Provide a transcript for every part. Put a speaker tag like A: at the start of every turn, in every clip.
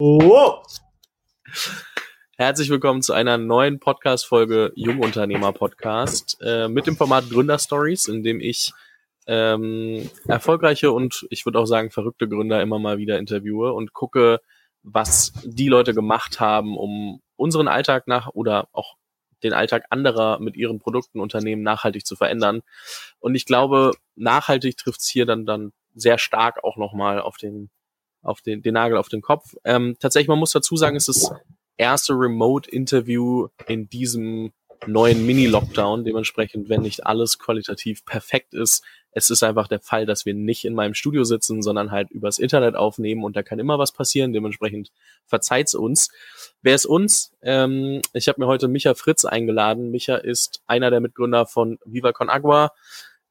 A: Oh.
B: Herzlich willkommen zu einer neuen Podcast-Folge Jungunternehmer Podcast äh, mit dem Format Gründerstories, in dem ich ähm, erfolgreiche und ich würde auch sagen verrückte Gründer immer mal wieder interviewe und gucke, was die Leute gemacht haben, um unseren Alltag nach oder auch den Alltag anderer mit ihren Produkten, Unternehmen nachhaltig zu verändern. Und ich glaube, nachhaltig trifft es hier dann dann sehr stark auch nochmal auf den auf den, den Nagel auf den Kopf. Ähm, tatsächlich, man muss dazu sagen, es ist das erste Remote-Interview in diesem neuen Mini-Lockdown. Dementsprechend, wenn nicht alles qualitativ perfekt ist, es ist einfach der Fall, dass wir nicht in meinem Studio sitzen, sondern halt übers Internet aufnehmen und da kann immer was passieren. Dementsprechend verzeiht's uns. Wer ist uns? Ähm, ich habe mir heute Micha Fritz eingeladen. Micha ist einer der Mitgründer von Viva Con Agua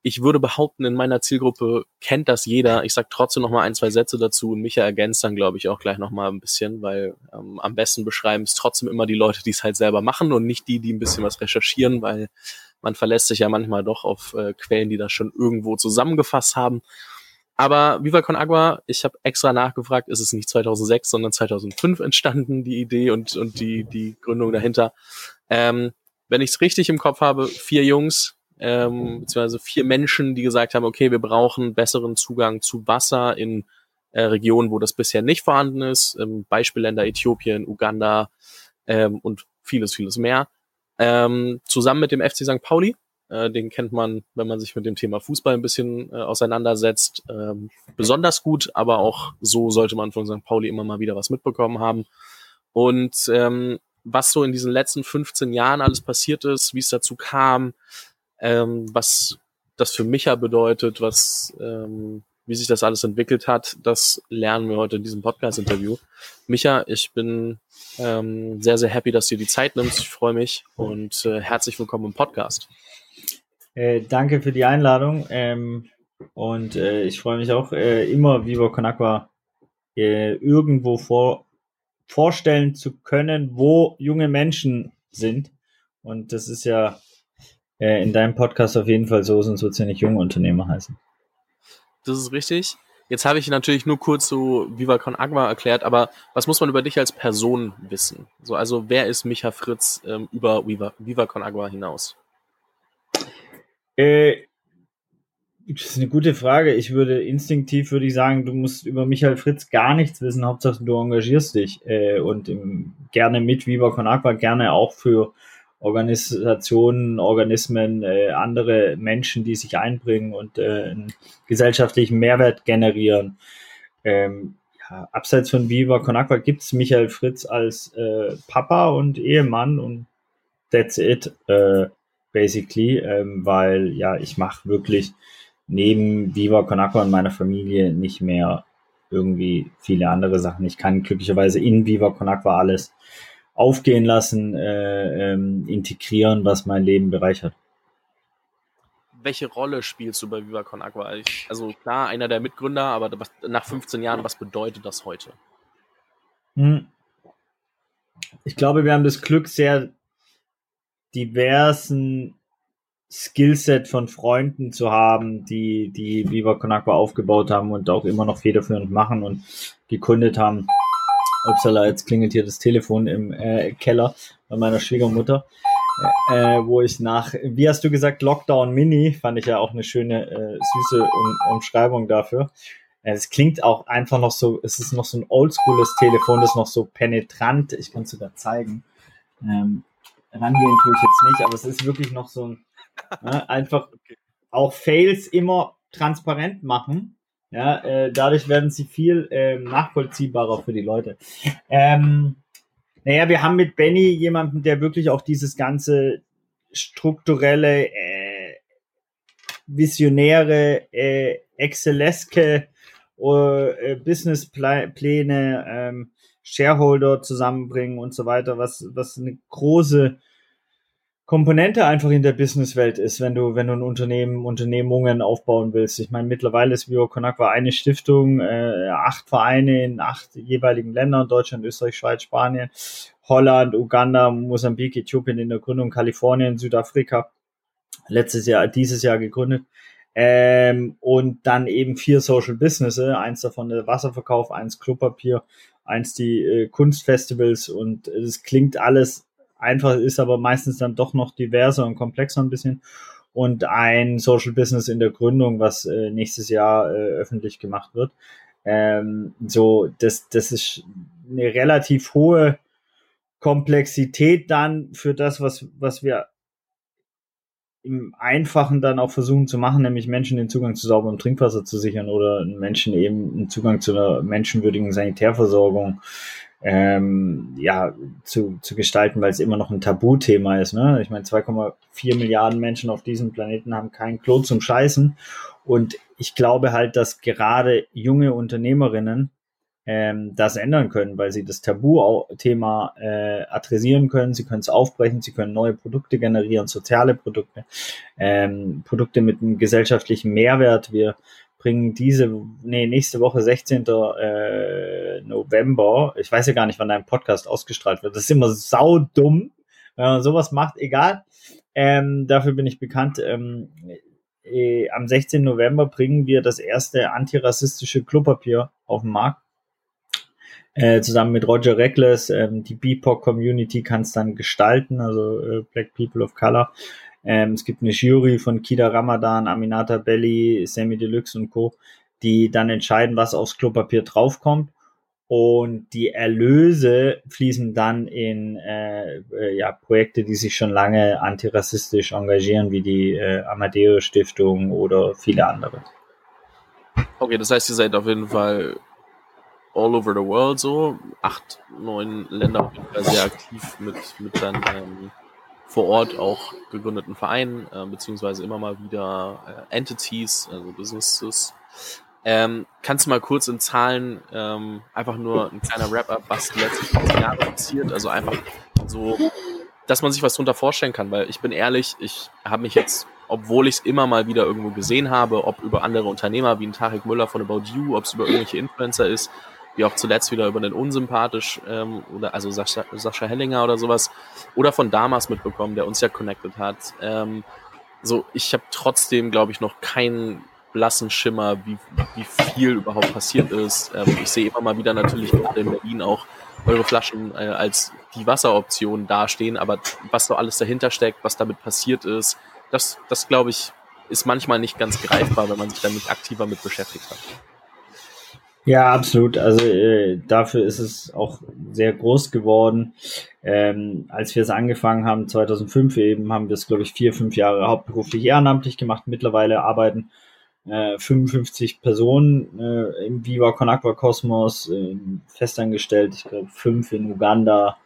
B: ich würde behaupten, in meiner Zielgruppe kennt das jeder. Ich sage trotzdem noch mal ein, zwei Sätze dazu und Micha ergänzt dann, glaube ich, auch gleich noch mal ein bisschen, weil ähm, am besten beschreiben es trotzdem immer die Leute, die es halt selber machen und nicht die, die ein bisschen was recherchieren, weil man verlässt sich ja manchmal doch auf äh, Quellen, die das schon irgendwo zusammengefasst haben. Aber Viva Con Agua, ich habe extra nachgefragt, ist es nicht 2006, sondern 2005 entstanden, die Idee und, und die, die Gründung dahinter. Ähm, wenn ich es richtig im Kopf habe, vier Jungs, ähm, beziehungsweise vier Menschen, die gesagt haben, okay, wir brauchen besseren Zugang zu Wasser in äh, Regionen, wo das bisher nicht vorhanden ist. Ähm, Beispielländer Äthiopien, Uganda ähm, und vieles, vieles mehr. Ähm, zusammen mit dem FC St. Pauli, äh, den kennt man, wenn man sich mit dem Thema Fußball ein bisschen äh, auseinandersetzt, ähm, besonders gut, aber auch so sollte man von St. Pauli immer mal wieder was mitbekommen haben. Und ähm, was so in diesen letzten 15 Jahren alles passiert ist, wie es dazu kam, ähm, was das für Micha bedeutet, was, ähm, wie sich das alles entwickelt hat, das lernen wir heute in diesem Podcast-Interview. Micha, ich bin ähm, sehr, sehr happy, dass du dir die Zeit nimmst. Ich freue mich und äh, herzlich willkommen im Podcast.
A: Äh, danke für die Einladung ähm, und äh, ich freue mich auch äh, immer, Viva Conakwa äh, irgendwo vor, vorstellen zu können, wo junge Menschen sind. Und das ist ja äh, in deinem Podcast auf jeden Fall so, es ja nicht junge Unternehmer heißen.
B: Das ist richtig. Jetzt habe ich natürlich nur kurz so Viva Con Agua erklärt, aber was muss man über dich als Person wissen? So, also wer ist Micha Fritz ähm, über Viva, Viva Con Agua hinaus?
A: Äh, das ist eine gute Frage. Ich würde instinktiv würde ich sagen, du musst über Michael Fritz gar nichts wissen. Hauptsache du engagierst dich äh, und im, gerne mit Viva Con Agua, gerne auch für Organisationen, Organismen, äh, andere Menschen, die sich einbringen und äh, einen gesellschaftlichen Mehrwert generieren. Ähm, ja, abseits von Viva Con Agua gibt es Michael Fritz als äh, Papa und Ehemann und that's it, äh, basically, ähm, weil ja, ich mache wirklich neben Viva Con Agua und meiner Familie nicht mehr irgendwie viele andere Sachen. Ich kann glücklicherweise in Viva Con Agua alles aufgehen lassen, äh, ähm, integrieren, was mein Leben bereichert.
B: Welche Rolle spielst du bei Viva Con Agua? Also klar, einer der Mitgründer, aber nach 15 Jahren, was bedeutet das heute?
A: Hm. Ich glaube, wir haben das Glück, sehr diversen Skillset von Freunden zu haben, die die Viva Con Agua aufgebaut haben und auch immer noch federführend machen und gegründet haben. Upsala, jetzt klingelt hier das Telefon im äh, Keller bei meiner Schwiegermutter, äh, wo ich nach, wie hast du gesagt, Lockdown Mini, fand ich ja auch eine schöne, äh, süße um Umschreibung dafür. Äh, es klingt auch einfach noch so, es ist noch so ein oldschooles Telefon, das noch so penetrant, ich kann es sogar zeigen. Ähm, rangehen tue ich jetzt nicht, aber es ist wirklich noch so ein, ne, einfach auch Fails immer transparent machen ja, äh, dadurch werden sie viel äh, nachvollziehbarer für die Leute. Ähm, naja, wir haben mit Benny jemanden, der wirklich auch dieses ganze strukturelle, äh, visionäre, äh, excelleske äh, Businesspläne, ähm, Shareholder zusammenbringen und so weiter, was, was eine große Komponente einfach in der Businesswelt ist, wenn du, wenn du ein Unternehmen, Unternehmungen aufbauen willst. Ich meine, mittlerweile ist Vivo Conakwa eine Stiftung, äh, acht Vereine in acht jeweiligen Ländern, Deutschland, Österreich, Schweiz, Spanien, Holland, Uganda, Mosambik, Äthiopien in der Gründung, Kalifornien, Südafrika, letztes Jahr, dieses Jahr gegründet. Ähm, und dann eben vier Social Businesses, eins davon der Wasserverkauf, eins Klopapier, eins die äh, Kunstfestivals und es klingt alles einfach, ist aber meistens dann doch noch diverser und komplexer ein bisschen und ein Social Business in der Gründung, was äh, nächstes Jahr äh, öffentlich gemacht wird. Ähm, so, das, das ist eine relativ hohe Komplexität dann für das, was, was wir im Einfachen dann auch versuchen zu machen, nämlich Menschen den Zugang zu sauberem Trinkwasser zu sichern oder Menschen eben einen Zugang zu einer menschenwürdigen Sanitärversorgung ähm, ja, zu, zu gestalten, weil es immer noch ein Tabuthema ist. Ne? Ich meine, 2,4 Milliarden Menschen auf diesem Planeten haben kein Klo zum Scheißen. Und ich glaube halt, dass gerade junge Unternehmerinnen ähm, das ändern können, weil sie das Tabu-Thema äh, adressieren können, sie können es aufbrechen, sie können neue Produkte generieren, soziale Produkte, ähm, Produkte mit einem gesellschaftlichen Mehrwert. Wir bringen diese, nee, nächste Woche, 16. Äh, November, ich weiß ja gar nicht, wann dein Podcast ausgestrahlt wird, das ist immer saudumm, wenn man sowas macht, egal. Ähm, dafür bin ich bekannt. Ähm, äh, am 16. November bringen wir das erste antirassistische Klopapier auf den Markt äh, zusammen mit Roger Reckless. Ähm, die BIPOC-Community kann es dann gestalten, also äh, Black People of Color. Ähm, es gibt eine Jury von Kida Ramadan, Aminata Belli, Sammy Deluxe und Co., die dann entscheiden, was aufs Klopapier draufkommt. Und die Erlöse fließen dann in äh, äh, ja, Projekte, die sich schon lange antirassistisch engagieren, wie die äh, Amadeo Stiftung oder viele andere.
B: Okay, das heißt, ihr seid auf jeden Fall all over the world so. Acht, neun Länder auf jeden sehr aktiv mit, mit dann ähm, vor Ort auch gegründeten Vereinen, äh, beziehungsweise immer mal wieder äh, Entities, also Businesses. Ähm, kannst du mal kurz in Zahlen ähm, einfach nur ein kleiner Wrap-up, was die letzten Jahre passiert? Also einfach so, dass man sich was drunter vorstellen kann, weil ich bin ehrlich, ich habe mich jetzt, obwohl ich es immer mal wieder irgendwo gesehen habe, ob über andere Unternehmer wie ein Tarek Müller von About You, ob es über irgendwelche Influencer ist, wie auch zuletzt wieder über den unsympathisch ähm, oder also Sascha, Sascha Hellinger oder sowas oder von Damas mitbekommen, der uns ja connected hat. Ähm, so, ich habe trotzdem, glaube ich, noch keinen blassen Schimmer, wie, wie viel überhaupt passiert ist. Ähm, ich sehe immer mal wieder natürlich gerade in Berlin auch eure Flaschen äh, als die Wasseroption dastehen, aber was so alles dahinter steckt, was damit passiert ist, das, das glaube ich, ist manchmal nicht ganz greifbar, wenn man sich damit aktiver mit beschäftigt hat.
A: Ja, absolut. Also äh, dafür ist es auch sehr groß geworden. Ähm, als wir es angefangen haben, 2005 eben, haben wir es, glaube ich, vier, fünf Jahre hauptberuflich ehrenamtlich gemacht. Mittlerweile arbeiten äh, 55 Personen äh, im Viva Con Aqua Kosmos, äh, festangestellt, ich glaube fünf in Uganda,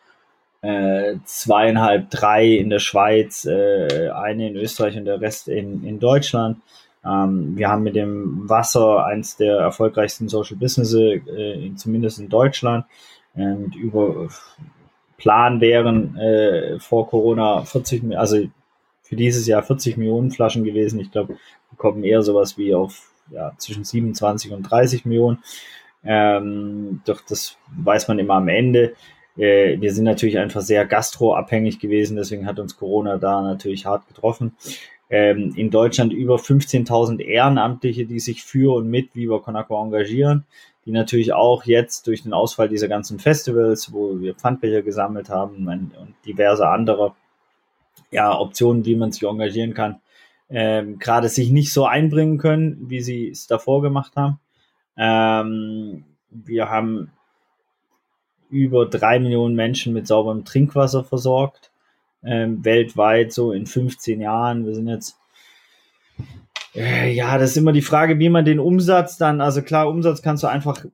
A: äh, zweieinhalb, drei in der Schweiz, äh, eine in Österreich und der Rest in, in Deutschland. Ähm, wir haben mit dem Wasser eins der erfolgreichsten Social Businesses, äh, zumindest in Deutschland. Und über Plan wären äh, vor Corona 40, also für dieses Jahr 40 Millionen Flaschen gewesen. Ich glaube, wir kommen eher sowas wie auf ja, zwischen 27 und 30 Millionen. Ähm, doch das weiß man immer am Ende. Äh, wir sind natürlich einfach sehr gastroabhängig gewesen, deswegen hat uns Corona da natürlich hart getroffen ähm, in Deutschland über 15.000 Ehrenamtliche, die sich für und mit Viva Con Agua engagieren, die natürlich auch jetzt durch den Ausfall dieser ganzen Festivals, wo wir Pfandbecher gesammelt haben und diverse andere ja, Optionen, wie man sich engagieren kann, ähm, gerade sich nicht so einbringen können, wie sie es davor gemacht haben. Ähm, wir haben über drei Millionen Menschen mit sauberem Trinkwasser versorgt ähm, weltweit so in 15 Jahren. Wir sind jetzt äh, ja, das ist immer die Frage, wie man den Umsatz dann, also klar, Umsatz kannst du einfach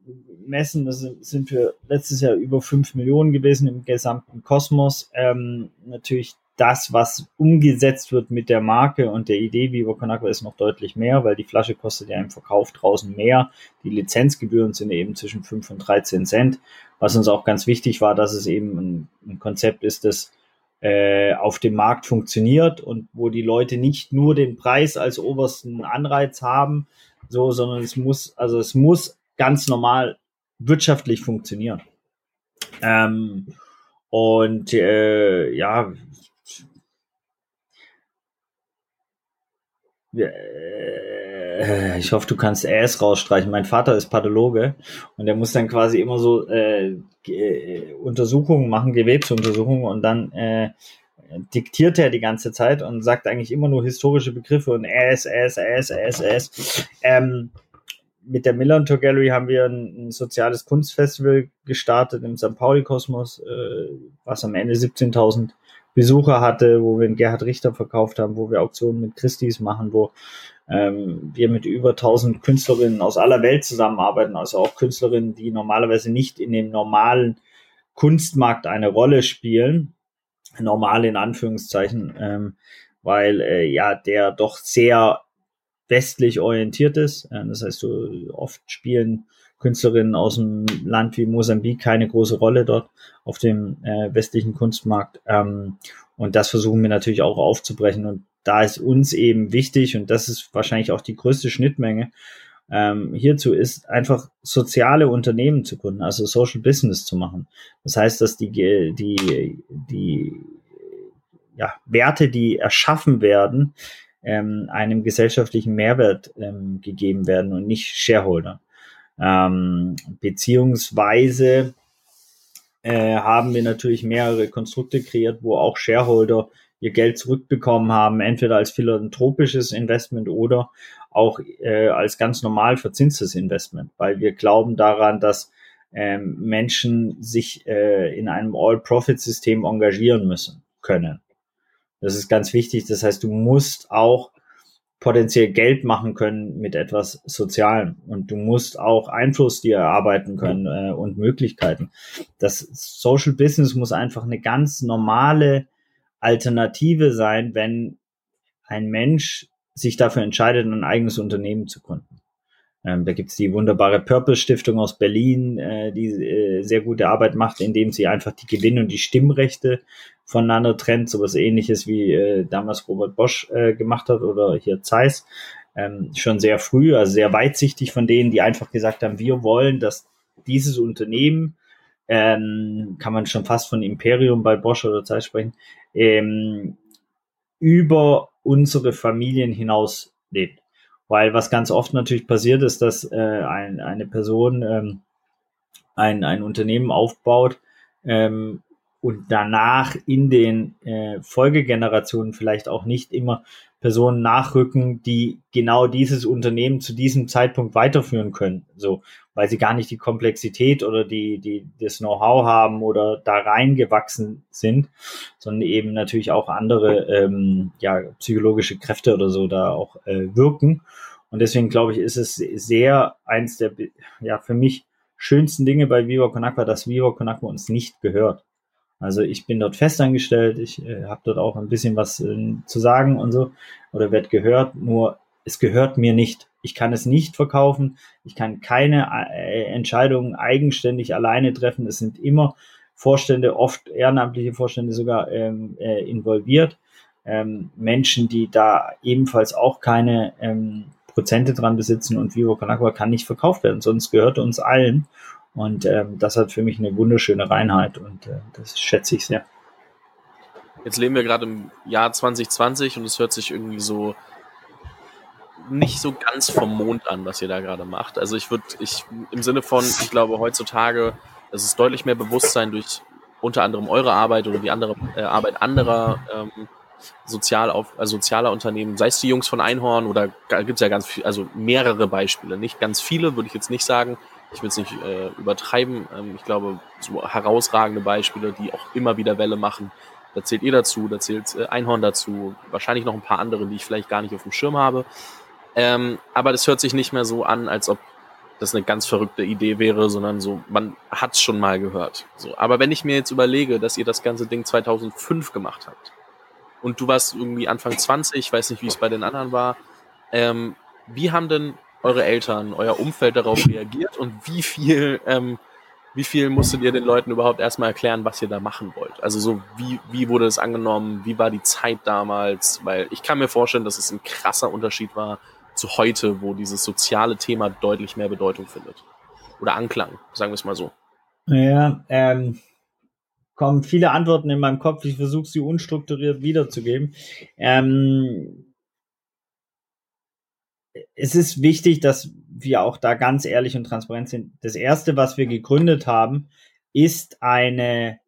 A: messen. Das sind für letztes Jahr über 5 Millionen gewesen im gesamten Kosmos. Ähm, natürlich das, was umgesetzt wird mit der Marke und der Idee Viva Con Agua ist noch deutlich mehr, weil die Flasche kostet ja im Verkauf draußen mehr. Die Lizenzgebühren sind eben zwischen 5 und 13 Cent. Was uns auch ganz wichtig war, dass es eben ein, ein Konzept ist, das äh, auf dem Markt funktioniert und wo die Leute nicht nur den Preis als obersten Anreiz haben, so, sondern es muss, also es muss ganz normal wirtschaftlich funktionieren. Ähm, und äh, ja, äh, äh, ich hoffe, du kannst Äs rausstreichen. Mein Vater ist Pathologe und der muss dann quasi immer so äh, äh, Untersuchungen machen, Gewebsuntersuchungen und dann äh, diktiert er die ganze Zeit und sagt eigentlich immer nur historische Begriffe und Äs, Äs, Äs, Äs, Äs. Ähm, mit der Millern Tour Gallery haben wir ein, ein, soziales Kunstfestival gestartet im St. Pauli Kosmos, äh, was am Ende 17.000 Besucher hatte, wo wir einen Gerhard Richter verkauft haben, wo wir Auktionen mit Christis machen, wo ähm, wir mit über 1000 Künstlerinnen aus aller Welt zusammenarbeiten, also auch Künstlerinnen, die normalerweise nicht in dem normalen Kunstmarkt eine Rolle spielen, normal in Anführungszeichen, ähm, weil äh, ja der doch sehr westlich orientiert ist. Äh, das heißt, so oft spielen Künstlerinnen aus dem Land wie Mosambik keine große Rolle dort auf dem äh, westlichen Kunstmarkt. Ähm, und das versuchen wir natürlich auch aufzubrechen. Und da ist uns eben wichtig, und das ist wahrscheinlich auch die größte Schnittmenge ähm, hierzu, ist einfach soziale Unternehmen zu gründen, also Social Business zu machen. Das heißt, dass die, die, die ja, Werte, die erschaffen werden, ähm, einem gesellschaftlichen Mehrwert ähm, gegeben werden und nicht Shareholder. Ähm, beziehungsweise äh, haben wir natürlich mehrere Konstrukte kreiert, wo auch Shareholder ihr Geld zurückbekommen haben, entweder als philanthropisches Investment oder auch äh, als ganz normal verzinstes Investment, weil wir glauben daran, dass ähm, Menschen sich äh, in einem All-Profit-System engagieren müssen können. Das ist ganz wichtig. Das heißt, du musst auch potenziell Geld machen können mit etwas Sozialem und du musst auch Einfluss dir erarbeiten können äh, und Möglichkeiten. Das Social Business muss einfach eine ganz normale Alternative sein, wenn ein Mensch sich dafür entscheidet, ein eigenes Unternehmen zu gründen. Ähm, da gibt's die wunderbare Purpose Stiftung aus Berlin, äh, die äh, sehr gute Arbeit macht, indem sie einfach die Gewinn- und die Stimmrechte voneinander trennt, sowas ähnliches wie äh, damals Robert Bosch äh, gemacht hat oder hier Zeiss. Ähm, schon sehr früh, also sehr weitsichtig von denen, die einfach gesagt haben, wir wollen, dass dieses Unternehmen, ähm, kann man schon fast von Imperium bei Bosch oder Zeiss sprechen, ähm, über unsere Familien hinaus lebt. Weil was ganz oft natürlich passiert ist, dass äh, ein, eine Person ähm, ein, ein Unternehmen aufbaut ähm, und danach in den äh, Folgegenerationen vielleicht auch nicht immer Personen nachrücken, die genau dieses Unternehmen zu diesem Zeitpunkt weiterführen können. So, weil sie gar nicht die Komplexität oder die, die, das Know-how haben oder da reingewachsen sind, sondern eben natürlich auch andere ähm, ja, psychologische Kräfte oder so da auch äh, wirken. Und deswegen glaube ich, ist es sehr eins der ja für mich schönsten Dinge bei Viva Conakwa, dass Viva Conakwa uns nicht gehört. Also ich bin dort festangestellt, ich äh, habe dort auch ein bisschen was äh, zu sagen und so oder werde gehört, nur es gehört mir nicht. Ich kann es nicht verkaufen, ich kann keine äh, Entscheidungen eigenständig alleine treffen. Es sind immer Vorstände, oft ehrenamtliche Vorstände sogar ähm, äh, involviert. Ähm, Menschen, die da ebenfalls auch keine ähm, Prozente dran besitzen und Vivo Con kann nicht verkauft werden, sonst gehört uns allen. Und ähm, das hat für mich eine wunderschöne Reinheit und äh, das schätze ich sehr.
B: Jetzt leben wir gerade im Jahr 2020 und es hört sich irgendwie so nicht so ganz vom Mond an, was ihr da gerade macht. Also ich würde, ich im Sinne von, ich glaube heutzutage, es ist deutlich mehr Bewusstsein durch unter anderem eure Arbeit oder die andere äh, Arbeit anderer ähm, sozial auf, also sozialer Unternehmen, sei es die Jungs von Einhorn oder gibt es ja ganz viel, also mehrere Beispiele, nicht ganz viele, würde ich jetzt nicht sagen, ich will es nicht äh, übertreiben. Ähm, ich glaube, so herausragende Beispiele, die auch immer wieder Welle machen. Da zählt ihr dazu, da zählt äh, Einhorn dazu, wahrscheinlich noch ein paar andere, die ich vielleicht gar nicht auf dem Schirm habe. Ähm, aber das hört sich nicht mehr so an, als ob das eine ganz verrückte Idee wäre, sondern so, man hat es schon mal gehört. So, aber wenn ich mir jetzt überlege, dass ihr das ganze Ding 2005 gemacht habt und du warst irgendwie Anfang 20, ich weiß nicht, wie es bei den anderen war, ähm, wie haben denn eure Eltern, euer Umfeld darauf reagiert und wie viel, ähm, wie viel musstet ihr den Leuten überhaupt erstmal erklären, was ihr da machen wollt? Also so, wie, wie wurde es angenommen? Wie war die Zeit damals? Weil ich kann mir vorstellen, dass es ein krasser Unterschied war zu heute, wo dieses soziale Thema deutlich mehr Bedeutung findet. Oder Anklang, sagen wir es mal so.
A: Ja, ähm, kommen viele Antworten in meinem Kopf. Ich versuche sie unstrukturiert wiederzugeben. Ähm, es ist wichtig, dass wir auch da ganz ehrlich und transparent sind. Das erste, was wir gegründet haben, ist eine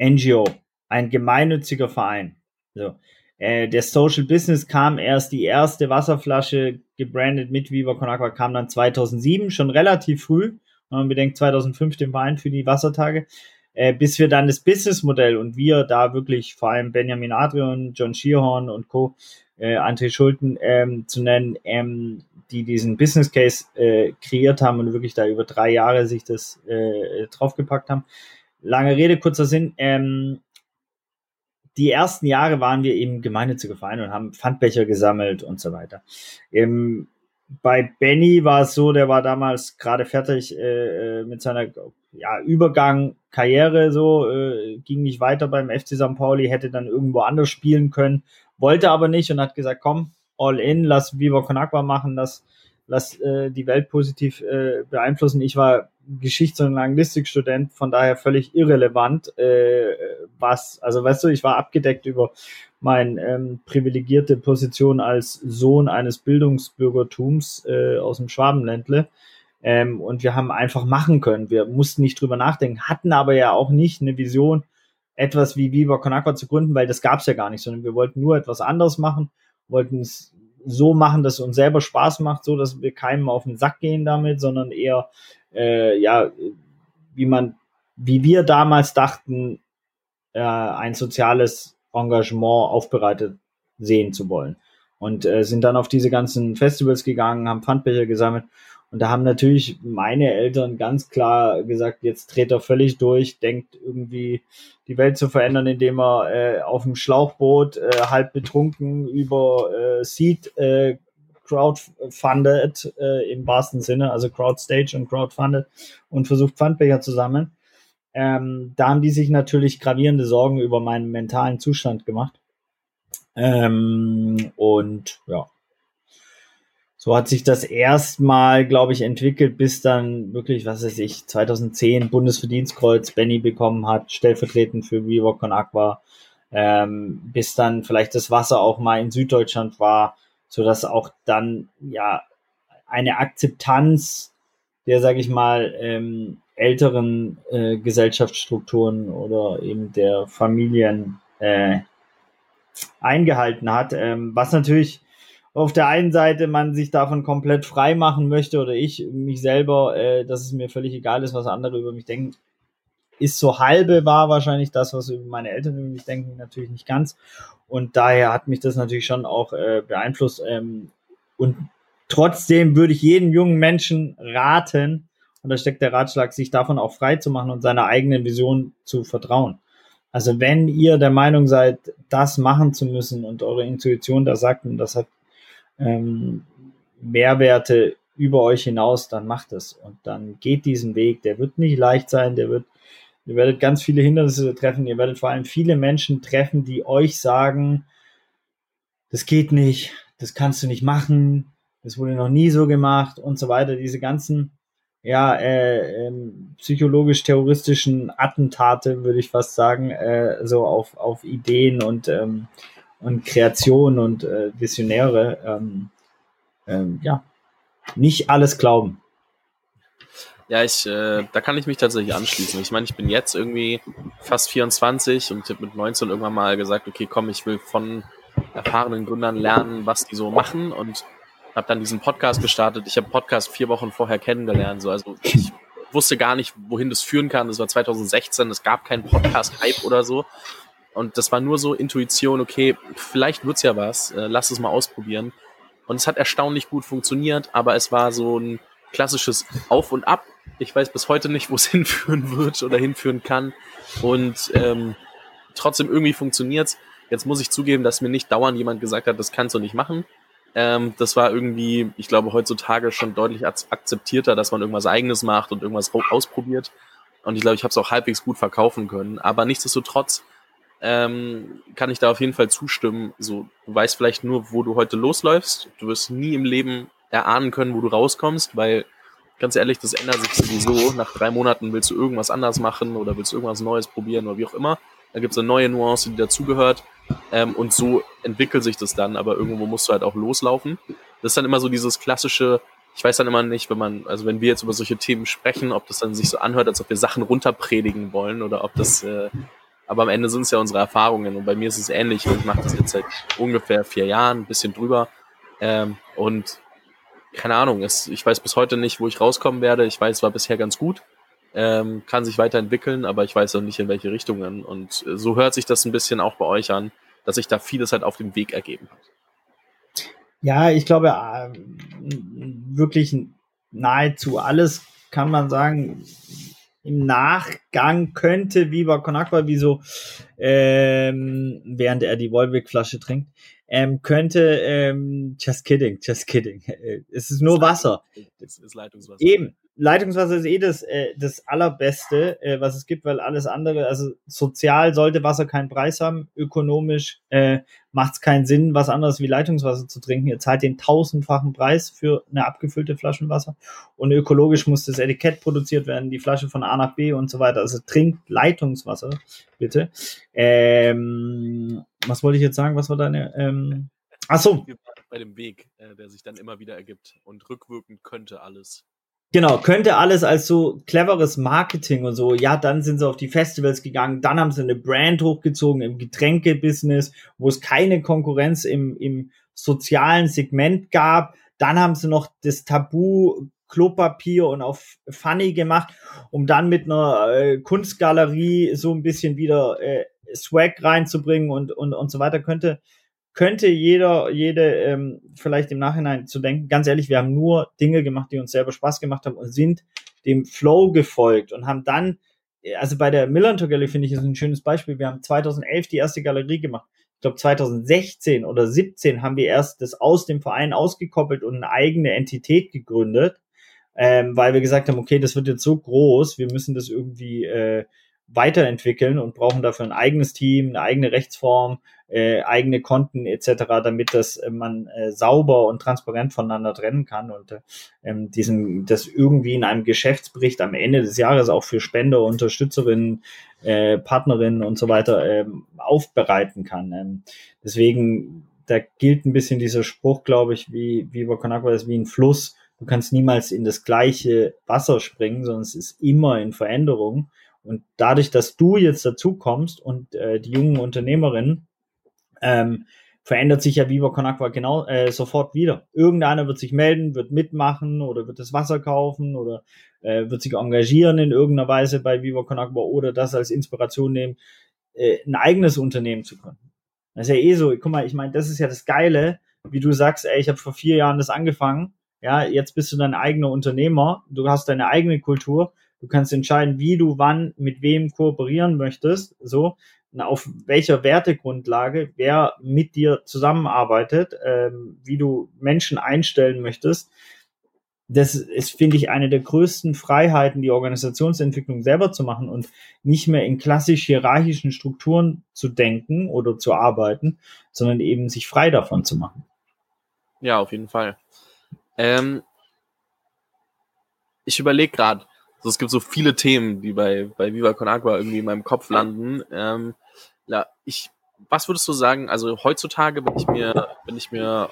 A: NGO, ein gemeinnütziger Verein. So. Äh, der Social Business kam erst, die erste Wasserflasche gebrandet mit Viva Con Aqua kam dann 2007, schon relativ früh. Wenn man bedenkt, 2005 den Verein für die Wassertage. Äh, bis wir dann das Businessmodell und wir da wirklich, vor allem Benjamin Adrian, John Shearhorn und Co., äh, André Schulten ähm, zu nennen, ähm, die diesen Business Case äh, kreiert haben und wirklich da über drei Jahre sich das äh, draufgepackt haben. Lange Rede, kurzer Sinn. Ähm, die ersten Jahre waren wir eben gemeinnützige Vereine und haben Pfandbecher gesammelt und so weiter. Ähm, bei Benny war es so, der war damals gerade fertig äh, äh mit seiner ja, Übergang Karriere, so äh, ging nicht weiter beim FC St. Pauli, hätte dann irgendwo anders spielen können, wollte aber nicht und hat gesagt, komm, all in, lass Viva Con Aqua machen, lass, lass äh, die Welt positiv äh, beeinflussen. Ich war Geschichts- und Anglistikstudent, von daher völlig irrelevant, äh, was, also weißt du, ich war abgedeckt über meine ähm, privilegierte Position als Sohn eines Bildungsbürgertums äh, aus dem Schwabenländle. Ähm, und wir haben einfach machen können. Wir mussten nicht drüber nachdenken, hatten aber ja auch nicht eine Vision, etwas wie Viva Con zu gründen, weil das gab es ja gar nicht, sondern wir wollten nur etwas anderes machen, wollten es so machen, dass es uns selber Spaß macht, so dass wir keinem auf den Sack gehen damit, sondern eher äh, ja, wie man, wie wir damals dachten, äh, ein soziales Engagement aufbereitet sehen zu wollen. Und äh, sind dann auf diese ganzen Festivals gegangen, haben Pfandbecher gesammelt. Und da haben natürlich meine Eltern ganz klar gesagt, jetzt dreht er völlig durch, denkt irgendwie die Welt zu verändern, indem er äh, auf dem Schlauchboot äh, halb betrunken über äh, Seed äh, crowdfunded äh, im wahrsten Sinne, also crowdstage und crowdfunded und versucht Pfandbecher zu sammeln. Ähm, da haben die sich natürlich gravierende Sorgen über meinen mentalen Zustand gemacht. Ähm, und ja, so hat sich das erstmal, glaube ich, entwickelt, bis dann wirklich, was weiß ich, 2010 Bundesverdienstkreuz Benny bekommen hat, stellvertretend für Viva Con Aqua, ähm, bis dann vielleicht das Wasser auch mal in Süddeutschland war, so dass auch dann ja eine Akzeptanz der, sage ich mal, ähm, älteren äh, Gesellschaftsstrukturen oder eben der Familien äh, eingehalten hat, ähm, was natürlich auf der einen Seite man sich davon komplett frei machen möchte oder ich mich selber, äh, dass es mir völlig egal ist, was andere über mich denken, ist so halbe war wahrscheinlich das, was meine Eltern über mich denken, natürlich nicht ganz. Und daher hat mich das natürlich schon auch äh, beeinflusst. Ähm, und trotzdem würde ich jedem jungen Menschen raten, und da steckt der Ratschlag, sich davon auch frei zu machen und seiner eigenen Vision zu vertrauen. Also wenn ihr der Meinung seid, das machen zu müssen und eure Intuition da sagt, und das hat ähm, Mehrwerte über euch hinaus, dann macht es und dann geht diesen Weg. Der wird nicht leicht sein, der wird Ihr werdet ganz viele Hindernisse treffen. Ihr werdet vor allem viele Menschen treffen, die euch sagen, das geht nicht, das kannst du nicht machen, das wurde noch nie so gemacht und so weiter. Diese ganzen ja, äh, ähm, psychologisch-terroristischen Attentate, würde ich fast sagen, äh, so auf, auf Ideen und, ähm, und Kreation und äh, Visionäre. Ähm, ähm, ja, nicht alles glauben.
B: Ja, ich, äh, da kann ich mich tatsächlich anschließen. Ich meine, ich bin jetzt irgendwie fast 24 und habe mit 19 irgendwann mal gesagt, okay, komm, ich will von erfahrenen Gründern lernen, was die so machen und habe dann diesen Podcast gestartet. Ich habe Podcast vier Wochen vorher kennengelernt. So, also ich wusste gar nicht, wohin das führen kann. Das war 2016, es gab keinen Podcast-Hype oder so. Und das war nur so Intuition, okay, vielleicht wird's ja was, äh, lass es mal ausprobieren. Und es hat erstaunlich gut funktioniert, aber es war so ein klassisches Auf und Ab ich weiß bis heute nicht, wo es hinführen wird oder hinführen kann. Und ähm, trotzdem irgendwie funktioniert's. Jetzt muss ich zugeben, dass mir nicht dauernd jemand gesagt hat, das kannst du nicht machen. Ähm, das war irgendwie, ich glaube, heutzutage schon deutlich akzeptierter, dass man irgendwas Eigenes macht und irgendwas ausprobiert. Und ich glaube, ich habe es auch halbwegs gut verkaufen können. Aber nichtsdestotrotz ähm, kann ich da auf jeden Fall zustimmen. So, du weißt vielleicht nur, wo du heute losläufst. Du wirst nie im Leben erahnen können, wo du rauskommst, weil ganz ehrlich, das ändert sich sowieso. Nach drei Monaten willst du irgendwas anders machen oder willst irgendwas Neues probieren oder wie auch immer. Da gibt es eine neue Nuance, die dazugehört. Ähm, und so entwickelt sich das dann, aber irgendwo musst du halt auch loslaufen. das ist dann immer so dieses klassische, ich weiß dann immer nicht, wenn man, also wenn wir jetzt über solche Themen sprechen, ob das dann sich so anhört, als ob wir Sachen runterpredigen wollen oder ob das, äh, aber am Ende sind es ja unsere Erfahrungen und bei mir ist es ähnlich ich mache das jetzt seit ungefähr vier Jahren, ein bisschen drüber ähm, und keine Ahnung, es, ich weiß bis heute nicht, wo ich rauskommen werde. Ich weiß, es war bisher ganz gut, ähm, kann sich weiterentwickeln, aber ich weiß noch nicht, in welche Richtungen. Und so hört sich das ein bisschen auch bei euch an, dass sich da vieles halt auf dem Weg ergeben hat.
A: Ja, ich glaube, äh, wirklich nahezu alles kann man sagen. Im Nachgang könnte Viva Con Agua, wie so, ähm, während er die Wolwig-Flasche trinkt, ähm, könnte, ähm, just kidding, just kidding. Es ist nur Wasser. Es ist Leitungswasser. Eben, Leitungswasser ist eh das, äh, das allerbeste, äh, was es gibt, weil alles andere, also sozial sollte Wasser keinen Preis haben, ökonomisch äh, macht es keinen Sinn, was anderes wie Leitungswasser zu trinken. Ihr zahlt den tausendfachen Preis für eine abgefüllte Flaschenwasser und ökologisch muss das Etikett produziert werden, die Flasche von A nach B und so weiter. Also trinkt Leitungswasser, bitte. Ähm, was wollte ich jetzt sagen? Was war deine? Ähm, ach so.
B: Bei dem Weg, äh, der sich dann immer wieder ergibt und rückwirkend könnte alles.
A: Genau, könnte alles als so cleveres Marketing und so. Ja, dann sind sie auf die Festivals gegangen, dann haben sie eine Brand hochgezogen im Getränkebusiness, wo es keine Konkurrenz im, im sozialen Segment gab. Dann haben sie noch das Tabu Klopapier und auf Funny gemacht, um dann mit einer äh, Kunstgalerie so ein bisschen wieder äh, Swag reinzubringen und, und, und so weiter. Könnte könnte jeder, jede ähm, vielleicht im Nachhinein zu denken, ganz ehrlich, wir haben nur Dinge gemacht, die uns selber Spaß gemacht haben und sind dem Flow gefolgt und haben dann, also bei der Millantor Gallery finde ich ist ein schönes Beispiel, wir haben 2011 die erste Galerie gemacht. Ich glaube 2016 oder 17 haben wir erst das aus dem Verein ausgekoppelt und eine eigene Entität gegründet, ähm, weil wir gesagt haben, okay, das wird jetzt so groß, wir müssen das irgendwie äh, weiterentwickeln und brauchen dafür ein eigenes Team, eine eigene Rechtsform, äh, eigene Konten etc., damit das äh, man äh, sauber und transparent voneinander trennen kann und äh, ähm, diesen das irgendwie in einem Geschäftsbericht am Ende des Jahres auch für Spender, Unterstützerinnen, äh, Partnerinnen und so weiter ähm, aufbereiten kann. Ähm, deswegen da gilt ein bisschen dieser Spruch, glaube ich, wie wie Wakanakwa ist wie ein Fluss. Du kannst niemals in das gleiche Wasser springen, sondern es ist immer in Veränderung. Und dadurch, dass du jetzt dazu kommst und äh, die jungen Unternehmerinnen, ähm, verändert sich ja Viva Con Agua genau äh, sofort wieder. Irgendeiner wird sich melden, wird mitmachen oder wird das Wasser kaufen oder äh, wird sich engagieren in irgendeiner Weise bei Viva Con Agua oder das als Inspiration nehmen, äh, ein eigenes Unternehmen zu gründen. Das ist ja eh so, guck mal, ich meine, das ist ja das Geile, wie du sagst, ey, ich habe vor vier Jahren das angefangen, ja, jetzt bist du dein eigener Unternehmer, du hast deine eigene Kultur Du kannst entscheiden, wie du wann mit wem kooperieren möchtest, so auf welcher Wertegrundlage, wer mit dir zusammenarbeitet, ähm, wie du Menschen einstellen möchtest. Das ist, finde ich, eine der größten Freiheiten, die Organisationsentwicklung selber zu machen und nicht mehr in klassisch hierarchischen Strukturen zu denken oder zu arbeiten, sondern eben sich frei davon zu machen.
B: Ja, auf jeden Fall. Ähm, ich überlege gerade, also es gibt so viele Themen, die bei, bei Viva Con Agua irgendwie in meinem Kopf landen. Ähm, ja, ich, was würdest du sagen, also heutzutage, wenn ich mir, wenn ich mir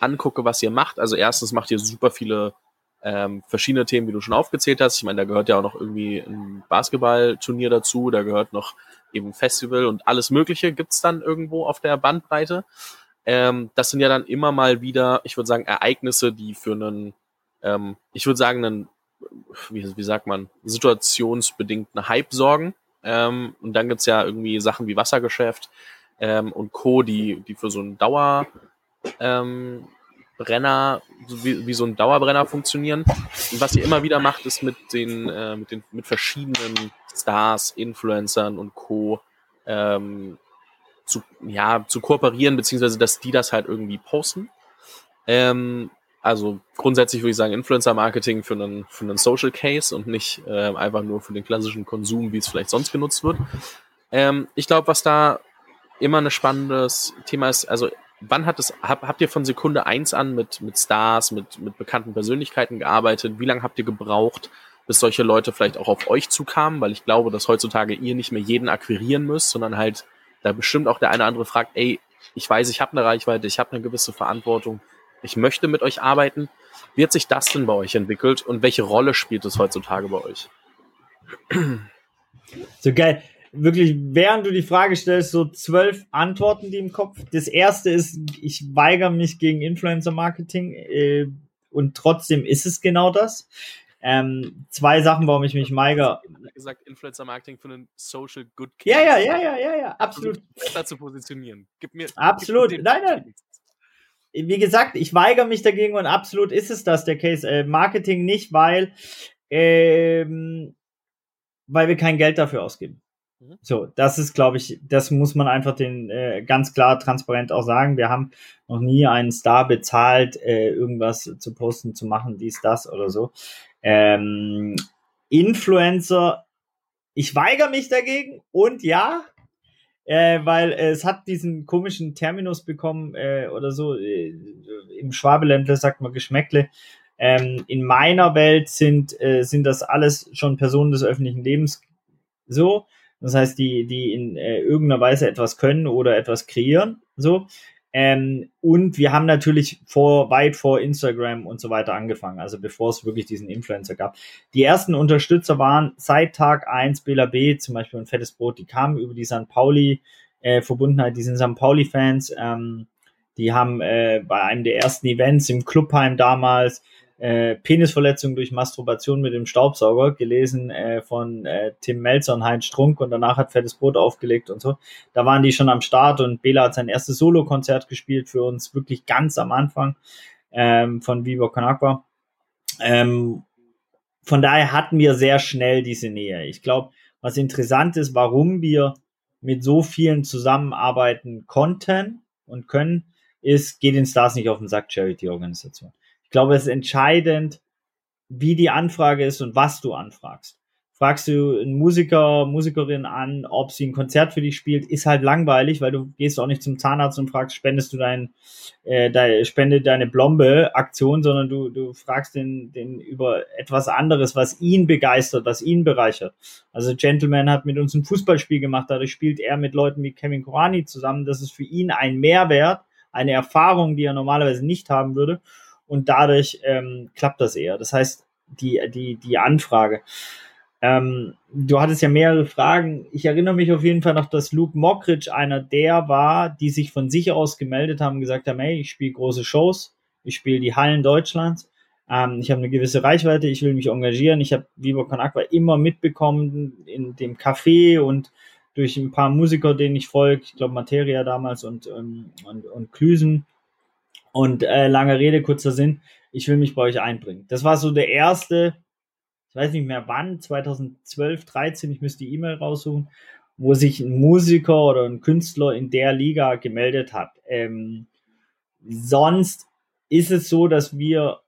B: angucke, was ihr macht, also erstens macht ihr super viele ähm, verschiedene Themen, wie du schon aufgezählt hast. Ich meine, da gehört ja auch noch irgendwie ein Basketballturnier dazu, da gehört noch eben Festival und alles Mögliche gibt's dann irgendwo auf der Bandbreite. Ähm, das sind ja dann immer mal wieder, ich würde sagen, Ereignisse, die für einen, ähm, ich würde sagen, einen wie, wie sagt man, situationsbedingten Hype sorgen. Ähm, und dann gibt's ja irgendwie Sachen wie Wassergeschäft ähm, und Co., die, die für so einen Dauerbrenner, ähm, wie, wie so ein Dauerbrenner funktionieren. Und was ihr immer wieder macht, ist mit den, äh, mit den, mit verschiedenen Stars, Influencern und Co. Ähm, zu, ja, zu kooperieren, beziehungsweise dass die das halt irgendwie posten. Ähm, also grundsätzlich würde ich sagen, Influencer-Marketing für einen, für einen Social Case und nicht äh, einfach nur für den klassischen Konsum, wie es vielleicht sonst genutzt wird. Ähm, ich glaube, was da immer ein spannendes Thema ist, also wann hat es, hab, habt ihr von Sekunde eins an mit, mit Stars, mit, mit bekannten Persönlichkeiten gearbeitet? Wie lange habt ihr gebraucht, bis solche Leute vielleicht auch auf euch zukamen? Weil ich glaube, dass heutzutage ihr nicht mehr jeden akquirieren müsst, sondern halt da bestimmt auch der eine oder andere fragt, ey, ich weiß, ich habe eine Reichweite, ich habe eine gewisse Verantwortung ich möchte mit euch arbeiten. Wie hat sich das denn bei euch entwickelt und welche Rolle spielt es heutzutage bei euch?
A: So geil. Wirklich, während du die Frage stellst, so zwölf Antworten, die im Kopf. Das erste ist, ich weigere mich gegen Influencer-Marketing äh, und trotzdem ist es genau das. Ähm, zwei Sachen, warum ich mich weigere.
B: gesagt, Influencer-Marketing für einen Social Good
A: Case. Ja, ja, ja, ja, ja, ja, absolut.
B: Also besser zu positionieren. Gib mir.
A: Absolut. Gib mir nein, nein wie gesagt, ich weigere mich dagegen und absolut ist es das der Case. Äh, Marketing nicht, weil, ähm, weil wir kein Geld dafür ausgeben. Mhm. So, das ist, glaube ich, das muss man einfach den äh, ganz klar transparent auch sagen. Wir haben noch nie einen Star bezahlt, äh, irgendwas zu posten, zu machen, dies, das oder so. Ähm, Influencer, ich weigere mich dagegen und ja, äh, weil es hat diesen komischen Terminus bekommen äh, oder so. Äh, Im Schwabeländler sagt man Geschmäckle. Ähm, in meiner Welt sind, äh, sind das alles schon Personen des öffentlichen Lebens so. Das heißt, die, die in äh, irgendeiner Weise etwas können oder etwas kreieren. So. Ähm, und wir haben natürlich vor, weit vor Instagram und so weiter angefangen, also bevor es wirklich diesen Influencer gab. Die ersten Unterstützer waren seit Tag eins Bela B, zum Beispiel und Fettes Brot, die kamen über die St. Pauli äh, Verbundenheit, die sind St. Pauli-Fans, ähm, die haben äh, bei einem der ersten Events im Clubheim damals äh, Penisverletzung durch Masturbation mit dem Staubsauger gelesen äh, von äh, Tim Melzer und Heinz Strunk und danach hat Fettes Brot aufgelegt und so. Da waren die schon am Start und Bela hat sein erstes Solo-Konzert gespielt für uns, wirklich ganz am Anfang ähm, von Viva Con Agua. Ähm, von daher hatten wir sehr schnell diese Nähe. Ich glaube, was interessant ist, warum wir mit so vielen zusammenarbeiten konnten und können, ist, geht den Stars nicht auf den Sack Charity-Organisation. Ich glaube, es ist entscheidend, wie die Anfrage ist und was du anfragst. Fragst du einen Musiker, Musikerin an, ob sie ein Konzert für dich spielt, ist halt langweilig, weil du gehst auch nicht zum Zahnarzt und fragst, spendest du dein, äh, dein spende deine Blombe-Aktion, sondern du, du fragst den, den über etwas anderes, was ihn begeistert, was ihn bereichert. Also Gentleman hat mit uns ein Fußballspiel gemacht, dadurch spielt er mit Leuten wie Kevin Korani zusammen. Das ist für ihn ein Mehrwert, eine Erfahrung, die er normalerweise nicht haben würde und dadurch ähm, klappt das eher. Das heißt, die, die, die Anfrage. Ähm, du hattest ja mehrere Fragen. Ich erinnere mich auf jeden Fall noch, dass Luke Mockridge einer der war, die sich von sich aus gemeldet haben gesagt haben, hey, ich spiele große Shows, ich spiele die Hallen Deutschlands, ähm, ich habe eine gewisse Reichweite, ich will mich engagieren. Ich habe Viva Con Aqua immer mitbekommen in dem Café und durch ein paar Musiker, denen ich folge, ich glaube Materia damals und, ähm, und, und Klüsen und äh, lange Rede, kurzer Sinn, ich will mich bei euch einbringen. Das war so der erste, ich weiß nicht mehr wann, 2012, 13, ich müsste die E-Mail raussuchen, wo sich ein Musiker oder ein Künstler in der Liga gemeldet hat. Ähm, sonst ist es so, dass wir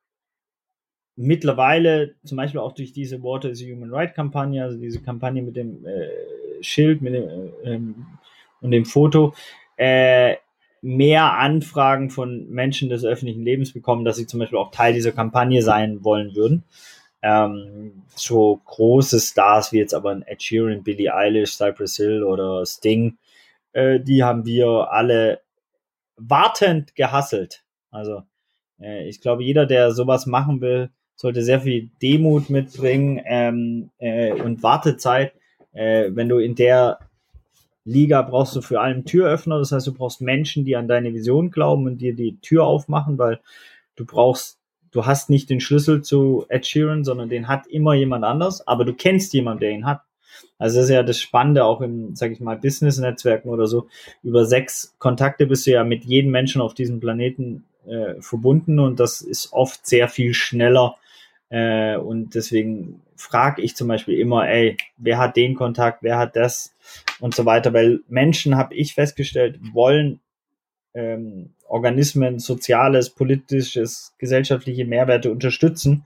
A: mittlerweile, zum Beispiel auch durch diese Water is a Human Right Kampagne, also diese Kampagne mit dem äh, Schild mit dem, äh, ähm, und dem Foto, äh, mehr Anfragen von Menschen des öffentlichen Lebens bekommen, dass sie zum Beispiel auch Teil dieser Kampagne sein wollen würden. Ähm, so große Stars wie jetzt aber ein Ed Sheeran, Billie Eilish, Cypress Hill oder Sting, äh, die haben wir alle wartend gehasselt. Also äh, ich glaube, jeder, der sowas machen will, sollte sehr viel Demut mitbringen ähm, äh, und Wartezeit. Äh, wenn du in der Liga brauchst du für einen Türöffner, das heißt, du brauchst Menschen, die an deine Vision glauben und dir die Tür aufmachen, weil du brauchst, du hast nicht den Schlüssel zu Ed Sheeran, sondern den hat immer jemand anders, aber du kennst jemanden, der ihn hat. Also das ist ja das Spannende auch im, sag ich mal, Business-Netzwerken oder so. Über sechs Kontakte bist du ja mit jedem Menschen auf diesem Planeten äh, verbunden und das ist oft sehr viel schneller äh, und deswegen frage ich zum Beispiel immer, ey, wer hat den Kontakt, wer hat das und so weiter, weil Menschen, habe ich festgestellt, wollen ähm, Organismen, soziales, politisches, gesellschaftliche Mehrwerte unterstützen.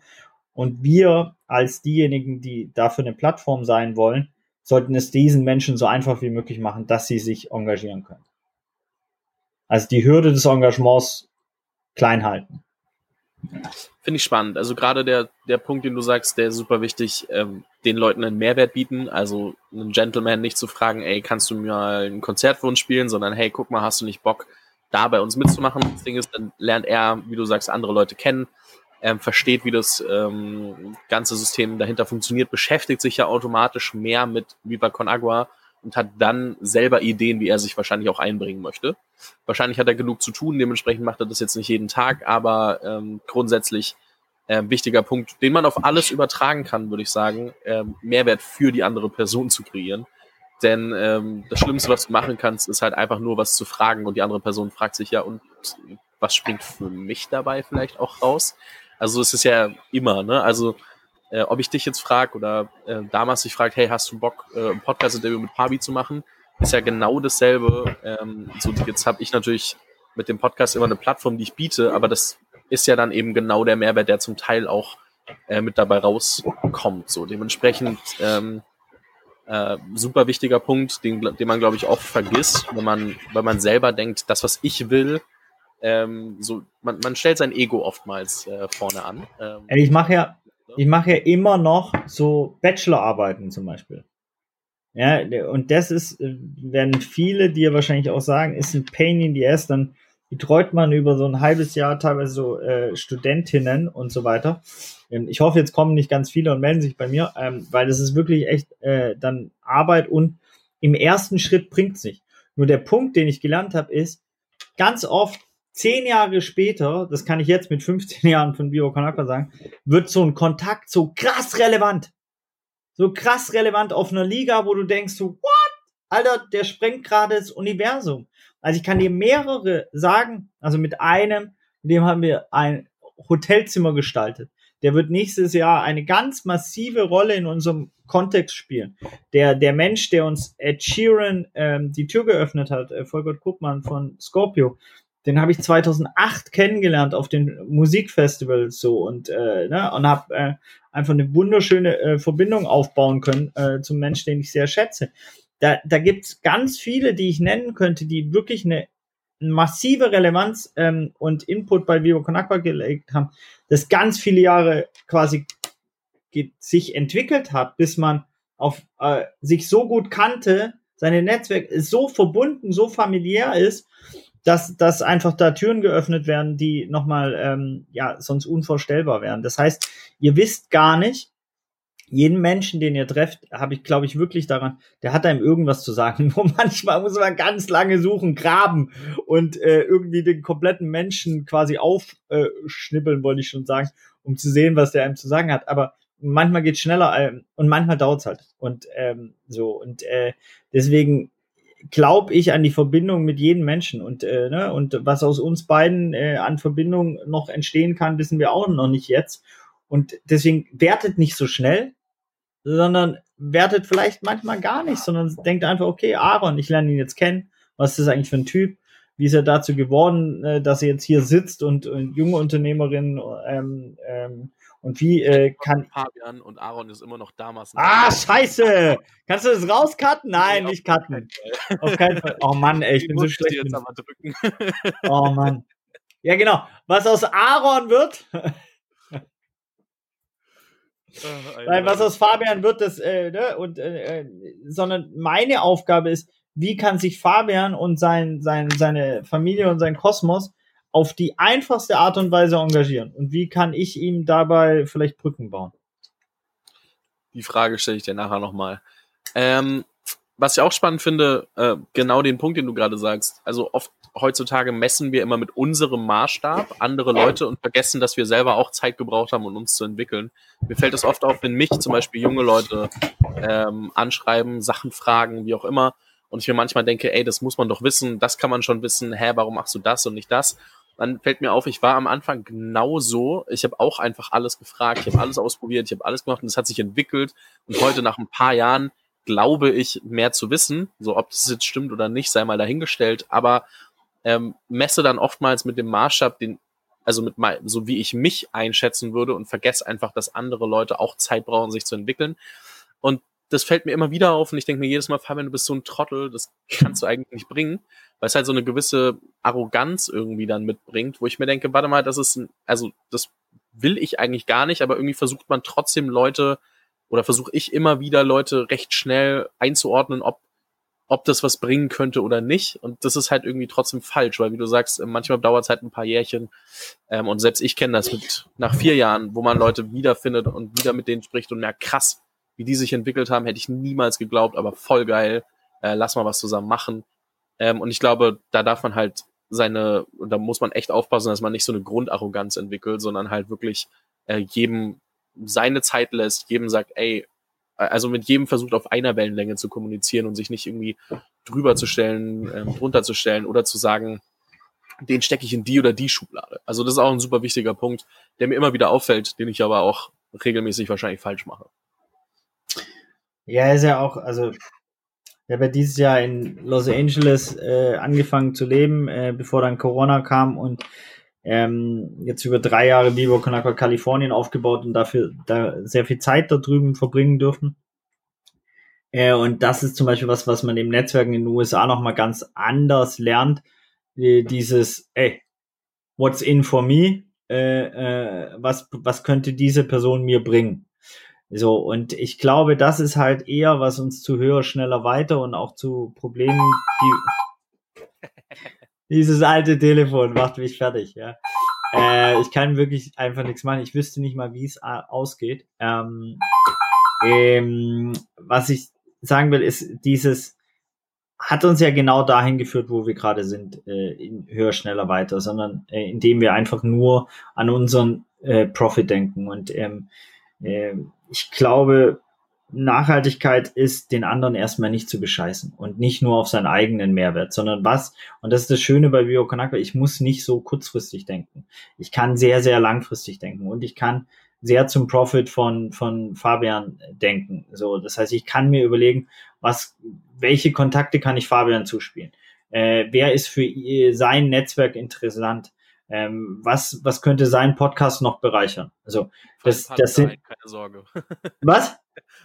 A: Und wir als diejenigen, die dafür eine Plattform sein wollen, sollten es diesen Menschen so einfach wie möglich machen, dass sie sich engagieren können. Also die Hürde des Engagements klein halten.
B: Finde ich spannend. Also gerade der, der Punkt, den du sagst, der ist super wichtig, ähm, den Leuten einen Mehrwert bieten. Also einen Gentleman nicht zu fragen, ey, kannst du mir mal ein Konzert für uns spielen, sondern hey, guck mal, hast du nicht Bock, da bei uns mitzumachen. Das Ding ist, dann lernt er, wie du sagst, andere Leute kennen, ähm, versteht, wie das ähm, ganze System dahinter funktioniert, beschäftigt sich ja automatisch mehr mit Viva Con Agua und hat dann selber Ideen, wie er sich wahrscheinlich auch einbringen möchte. Wahrscheinlich hat er genug zu tun, dementsprechend macht er das jetzt nicht jeden Tag, aber ähm, grundsätzlich äh, wichtiger Punkt, den man auf alles übertragen kann, würde ich sagen, äh, Mehrwert für die andere Person zu kreieren. Denn ähm, das Schlimmste, was du machen kannst, ist halt einfach nur was zu fragen und die andere Person fragt sich ja, und was springt für mich dabei vielleicht auch raus? Also es ist ja immer, ne? Also äh, ob ich dich jetzt frage oder äh, damals dich fragt, hey, hast du Bock, äh, ein Podcast-Interview mit Pabi zu machen, ist ja genau dasselbe. Ähm, so jetzt habe ich natürlich mit dem Podcast immer eine Plattform, die ich biete, aber das ist ja dann eben genau der Mehrwert, der zum Teil auch äh, mit dabei rauskommt. So dementsprechend ähm, äh, super wichtiger Punkt, den, den man glaube ich oft vergisst, wenn man, wenn man selber denkt, das was ich will, ähm, so man, man stellt sein Ego oftmals äh, vorne an.
A: Ähm, ich mache ja ich mache ja immer noch so Bachelorarbeiten zum Beispiel. Ja, und das ist, äh, werden viele dir wahrscheinlich auch sagen, ist ein Pain in the ass, dann betreut man über so ein halbes Jahr teilweise so äh, Studentinnen und so weiter. Ähm, ich hoffe, jetzt kommen nicht ganz viele und melden sich bei mir, ähm, weil das ist wirklich echt äh, dann Arbeit und im ersten Schritt bringt's nicht. Nur der Punkt, den ich gelernt habe, ist, ganz oft zehn Jahre später, das kann ich jetzt mit 15 Jahren von Bio Konakwa sagen, wird so ein Kontakt so krass relevant. So krass relevant auf einer Liga, wo du denkst so, what? Alter, der sprengt gerade das Universum. Also ich kann dir mehrere sagen, also mit einem, mit dem haben wir ein Hotelzimmer gestaltet. Der wird nächstes Jahr eine ganz massive Rolle in unserem Kontext spielen. Der, der Mensch, der uns Ed Sheeran ähm, die Tür geöffnet hat, äh, Volker Kuppmann von Scorpio, den habe ich 2008 kennengelernt auf den Musikfestivals so und äh, ne, und habe äh, einfach eine wunderschöne äh, Verbindung aufbauen können äh, zum Menschen, den ich sehr schätze. Da, da gibt's ganz viele, die ich nennen könnte, die wirklich eine massive Relevanz ähm, und Input bei Vivo Conakwa gelegt haben, das ganz viele Jahre quasi sich entwickelt hat, bis man auf äh, sich so gut kannte, seine Netzwerk so verbunden, so familiär ist, dass, dass einfach da Türen geöffnet werden, die nochmal, ähm, ja, sonst unvorstellbar wären. Das heißt, ihr wisst gar nicht, jeden Menschen, den ihr trefft, habe ich, glaube ich, wirklich daran, der hat einem irgendwas zu sagen. Nur manchmal muss man ganz lange suchen, graben und äh, irgendwie den kompletten Menschen quasi aufschnippeln, wollte ich schon sagen, um zu sehen, was der einem zu sagen hat. Aber manchmal geht's schneller äh, und manchmal dauert's halt. Und ähm, so, und äh, deswegen glaube ich an die Verbindung mit jedem Menschen und äh, ne, und was aus uns beiden äh, an Verbindung noch entstehen kann, wissen wir auch noch nicht jetzt. Und deswegen wertet nicht so schnell, sondern wertet vielleicht manchmal gar nicht, sondern denkt einfach, okay, Aaron, ich lerne ihn jetzt kennen. Was ist das eigentlich für ein Typ? Wie ist er dazu geworden, äh, dass er jetzt hier sitzt und, und junge Unternehmerin ähm, ähm, und wie äh, kann.
B: Fabian und Aaron ist immer noch damals.
A: Ah, scheiße! Kannst du das rauscutten? Nein, nee, nicht cutten. Auf keinen Fall. Oh Mann, ey, ich bin so schlecht. Jetzt aber drücken. oh Mann. Ja, genau. Was aus Aaron wird. Nein, was aus Fabian wird, das, äh, ne, und, äh, äh, sondern meine Aufgabe ist, wie kann sich Fabian und sein, sein, seine Familie und sein Kosmos auf die einfachste Art und Weise engagieren? Und wie kann ich ihm dabei vielleicht Brücken bauen?
B: Die Frage stelle ich dir nachher nochmal. Ähm, was ich auch spannend finde, äh, genau den Punkt, den du gerade sagst. Also oft heutzutage messen wir immer mit unserem Maßstab andere Leute und vergessen, dass wir selber auch Zeit gebraucht haben, um uns zu entwickeln. Mir fällt es oft auf, wenn mich zum Beispiel junge Leute ähm, anschreiben, Sachen fragen, wie auch immer, und ich mir manchmal denke, ey, das muss man doch wissen, das kann man schon wissen, hä, warum machst du das und nicht das? Dann fällt mir auf, ich war am Anfang genauso. Ich habe auch einfach alles gefragt, ich habe alles ausprobiert, ich habe alles gemacht und es hat sich entwickelt. Und heute nach ein paar Jahren glaube ich mehr zu wissen. So ob das jetzt stimmt oder nicht, sei mal dahingestellt. Aber ähm, messe dann oftmals mit dem Maßstab, den also mit mal, so wie ich mich einschätzen würde und vergesse einfach, dass andere Leute auch Zeit brauchen, sich zu entwickeln. Und das fällt mir immer wieder auf und ich denke mir jedes Mal, Fabian, du bist so ein Trottel, das kannst du eigentlich nicht bringen, weil es halt so eine gewisse Arroganz irgendwie dann mitbringt, wo ich mir denke, warte mal, das ist, ein, also das will ich eigentlich gar nicht, aber irgendwie versucht man trotzdem Leute oder versuche ich immer wieder Leute recht schnell einzuordnen, ob ob das was bringen könnte oder nicht. Und das ist halt irgendwie trotzdem falsch, weil wie du sagst, manchmal dauert es halt ein paar Jährchen. Ähm, und selbst ich kenne das mit nach vier Jahren, wo man Leute wiederfindet und wieder mit denen spricht und merkt, krass, wie die sich entwickelt haben, hätte ich niemals geglaubt, aber voll geil. Äh, lass mal was zusammen machen. Ähm, und ich glaube, da darf man halt seine, und da muss man echt aufpassen, dass man nicht so eine Grundarroganz entwickelt, sondern halt wirklich äh, jedem seine Zeit lässt, jedem sagt, ey, also mit jedem versucht auf einer Wellenlänge zu kommunizieren und sich nicht irgendwie drüber zu stellen, ähm, drunter zu stellen oder zu sagen, den stecke ich in die oder die Schublade. Also das ist auch ein super wichtiger Punkt, der mir immer wieder auffällt, den ich aber auch regelmäßig wahrscheinlich falsch mache.
A: Ja, ist ja auch, also ich habe ja dieses Jahr in Los Angeles äh, angefangen zu leben, äh, bevor dann Corona kam und ähm, jetzt über drei Jahre Vivo Conaco Kalifornien aufgebaut und dafür da sehr viel Zeit da drüben verbringen dürfen. Äh, und das ist zum Beispiel was, was man im Netzwerken in den USA nochmal ganz anders lernt. Dieses, ey, what's in for me? Äh, äh, was, was könnte diese Person mir bringen? So, und ich glaube, das ist halt eher, was uns zu höher, schneller, weiter und auch zu Problemen, die Dieses alte Telefon macht mich fertig, ja. Äh, ich kann wirklich einfach nichts machen. Ich wüsste nicht mal, wie es ausgeht. Ähm, ähm, was ich sagen will, ist, dieses hat uns ja genau dahin geführt, wo wir gerade sind, äh, in höher, schneller, weiter, sondern äh, indem wir einfach nur an unseren äh, Profit denken. Und ähm, äh, ich glaube, Nachhaltigkeit ist, den anderen erstmal nicht zu bescheißen und nicht nur auf seinen eigenen Mehrwert, sondern was, und das ist das Schöne bei Bio Konakwa, ich muss nicht so kurzfristig denken. Ich kann sehr, sehr langfristig denken und ich kann sehr zum Profit von, von Fabian denken. So, das heißt, ich kann mir überlegen, was, welche Kontakte kann ich Fabian zuspielen? Äh, wer ist für sein Netzwerk interessant? Ähm, was, was könnte sein Podcast noch bereichern? Also, das, das sind. keine Sorge. was?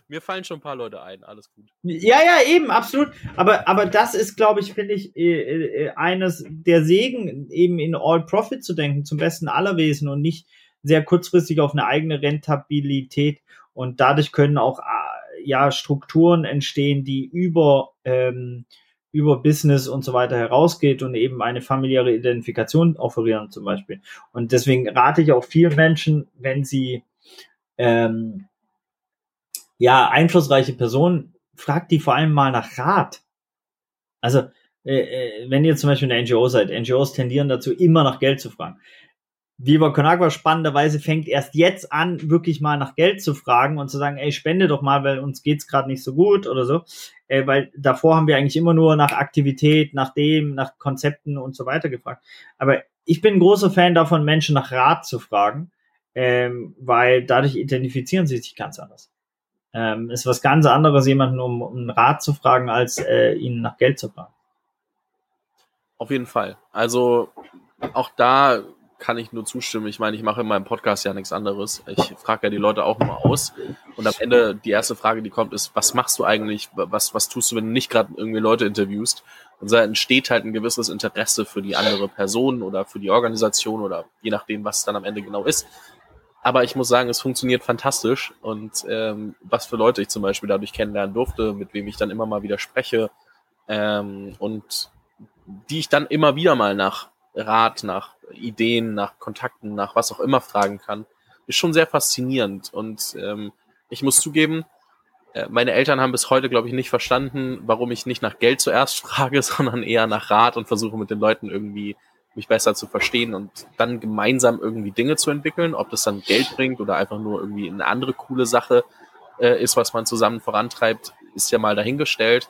B: Mir fallen schon ein paar Leute ein, alles gut.
A: Ja, ja, eben, absolut. Aber, aber das ist, glaube ich, finde ich, äh, äh, eines der Segen, eben in All Profit zu denken, zum besten aller Wesen und nicht sehr kurzfristig auf eine eigene Rentabilität. Und dadurch können auch äh, ja Strukturen entstehen, die über ähm, über Business und so weiter herausgeht und eben eine familiäre Identifikation offerieren zum Beispiel. Und deswegen rate ich auch vielen Menschen, wenn sie ähm, ja, einflussreiche Personen, fragt die vor allem mal nach Rat. Also, äh, äh wenn ihr zum Beispiel eine NGO seid, NGOs tendieren dazu, immer nach Geld zu fragen. Viva Conagua spannenderweise fängt erst jetzt an, wirklich mal nach Geld zu fragen und zu sagen, ey, spende doch mal, weil uns geht's gerade nicht so gut oder so. Äh, weil davor haben wir eigentlich immer nur nach Aktivität, nach dem, nach Konzepten und so weiter gefragt. Aber ich bin ein großer Fan davon, Menschen nach Rat zu fragen, ähm, weil dadurch identifizieren sie sich ganz anders. Ähm, ist was ganz anderes, jemanden um, um Rat zu fragen, als äh, ihn nach Geld zu fragen.
B: Auf jeden Fall. Also auch da kann ich nur zustimmen. Ich meine, ich mache in meinem Podcast ja nichts anderes. Ich frage ja die Leute auch immer aus. Und am Ende die erste Frage, die kommt, ist, was machst du eigentlich? Was, was tust du, wenn du nicht gerade irgendwie Leute interviewst? Und da entsteht halt ein gewisses Interesse für die andere Person oder für die Organisation oder je nachdem, was es dann am Ende genau ist. Aber ich muss sagen, es funktioniert fantastisch. Und ähm, was für Leute ich zum Beispiel dadurch kennenlernen durfte, mit wem ich dann immer mal wieder spreche ähm, und die ich dann immer wieder mal nach Rat, nach Ideen, nach Kontakten, nach was auch immer fragen kann, ist schon sehr faszinierend. Und ähm, ich muss zugeben, äh, meine Eltern haben bis heute, glaube ich, nicht verstanden, warum ich nicht nach Geld zuerst frage, sondern eher nach Rat und versuche mit den Leuten irgendwie mich besser zu verstehen und dann gemeinsam irgendwie Dinge zu entwickeln. Ob das dann Geld bringt oder einfach nur irgendwie eine andere coole Sache äh, ist, was man zusammen vorantreibt, ist ja mal dahingestellt.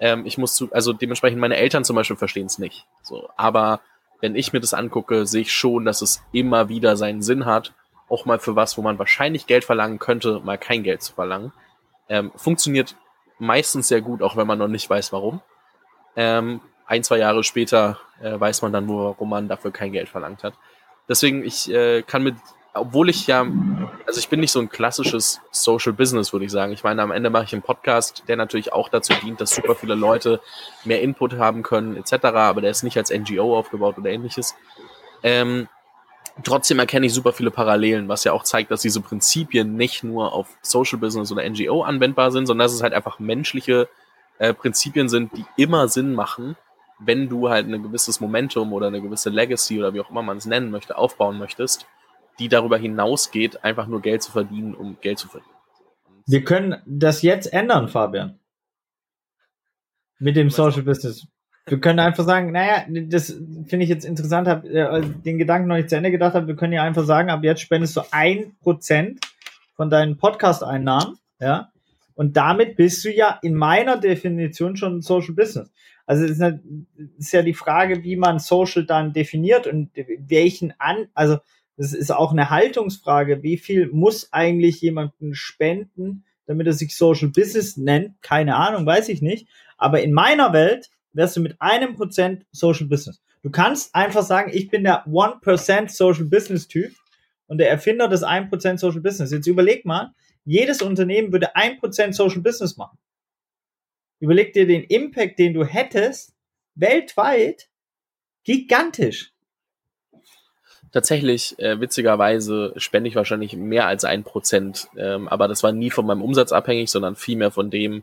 B: Ähm, ich muss zu, also dementsprechend meine Eltern zum Beispiel verstehen es nicht. So, aber wenn ich mir das angucke, sehe ich schon, dass es immer wieder seinen Sinn hat, auch mal für was, wo man wahrscheinlich Geld verlangen könnte, mal kein Geld zu verlangen. Ähm, funktioniert meistens sehr gut, auch wenn man noch nicht weiß, warum. Ähm, ein, zwei Jahre später äh, weiß man dann, warum man dafür kein Geld verlangt hat. Deswegen, ich äh, kann mit, obwohl ich ja, also ich bin nicht so ein klassisches Social Business, würde ich sagen. Ich meine, am Ende mache ich einen Podcast, der natürlich auch dazu dient, dass super viele Leute mehr Input haben können, etc., aber der ist nicht als NGO aufgebaut oder ähnliches. Ähm, trotzdem erkenne ich super viele Parallelen, was ja auch zeigt, dass diese Prinzipien nicht nur auf Social Business oder NGO anwendbar sind, sondern dass es halt einfach menschliche äh, Prinzipien sind, die immer Sinn machen, wenn du halt ein gewisses Momentum oder eine gewisse Legacy oder wie auch immer man es nennen möchte, aufbauen möchtest, die darüber hinausgeht, einfach nur Geld zu verdienen, um Geld zu verdienen.
A: Wir können das jetzt ändern, Fabian. Mit dem Social Business. Wir können einfach sagen, naja, das finde ich jetzt interessant, habe äh, den Gedanken noch nicht zu Ende gedacht, habe, wir können ja einfach sagen, ab jetzt spendest du ein Prozent von deinen Podcast-Einnahmen, ja, und damit bist du ja in meiner Definition schon ein Social Business. Also es ist, eine, ist ja die Frage, wie man Social dann definiert und welchen an, also das ist auch eine Haltungsfrage, wie viel muss eigentlich jemanden spenden, damit er sich Social Business nennt? Keine Ahnung, weiß ich nicht. Aber in meiner Welt wärst du mit einem Prozent Social Business. Du kannst einfach sagen, ich bin der 1% Social Business Typ und der Erfinder des 1% Social Business. Jetzt überleg mal, jedes Unternehmen würde 1% Social Business machen. Überleg dir den Impact, den du hättest, weltweit, gigantisch.
B: Tatsächlich, äh, witzigerweise, spende ich wahrscheinlich mehr als ein Prozent, ähm, aber das war nie von meinem Umsatz abhängig, sondern vielmehr von dem,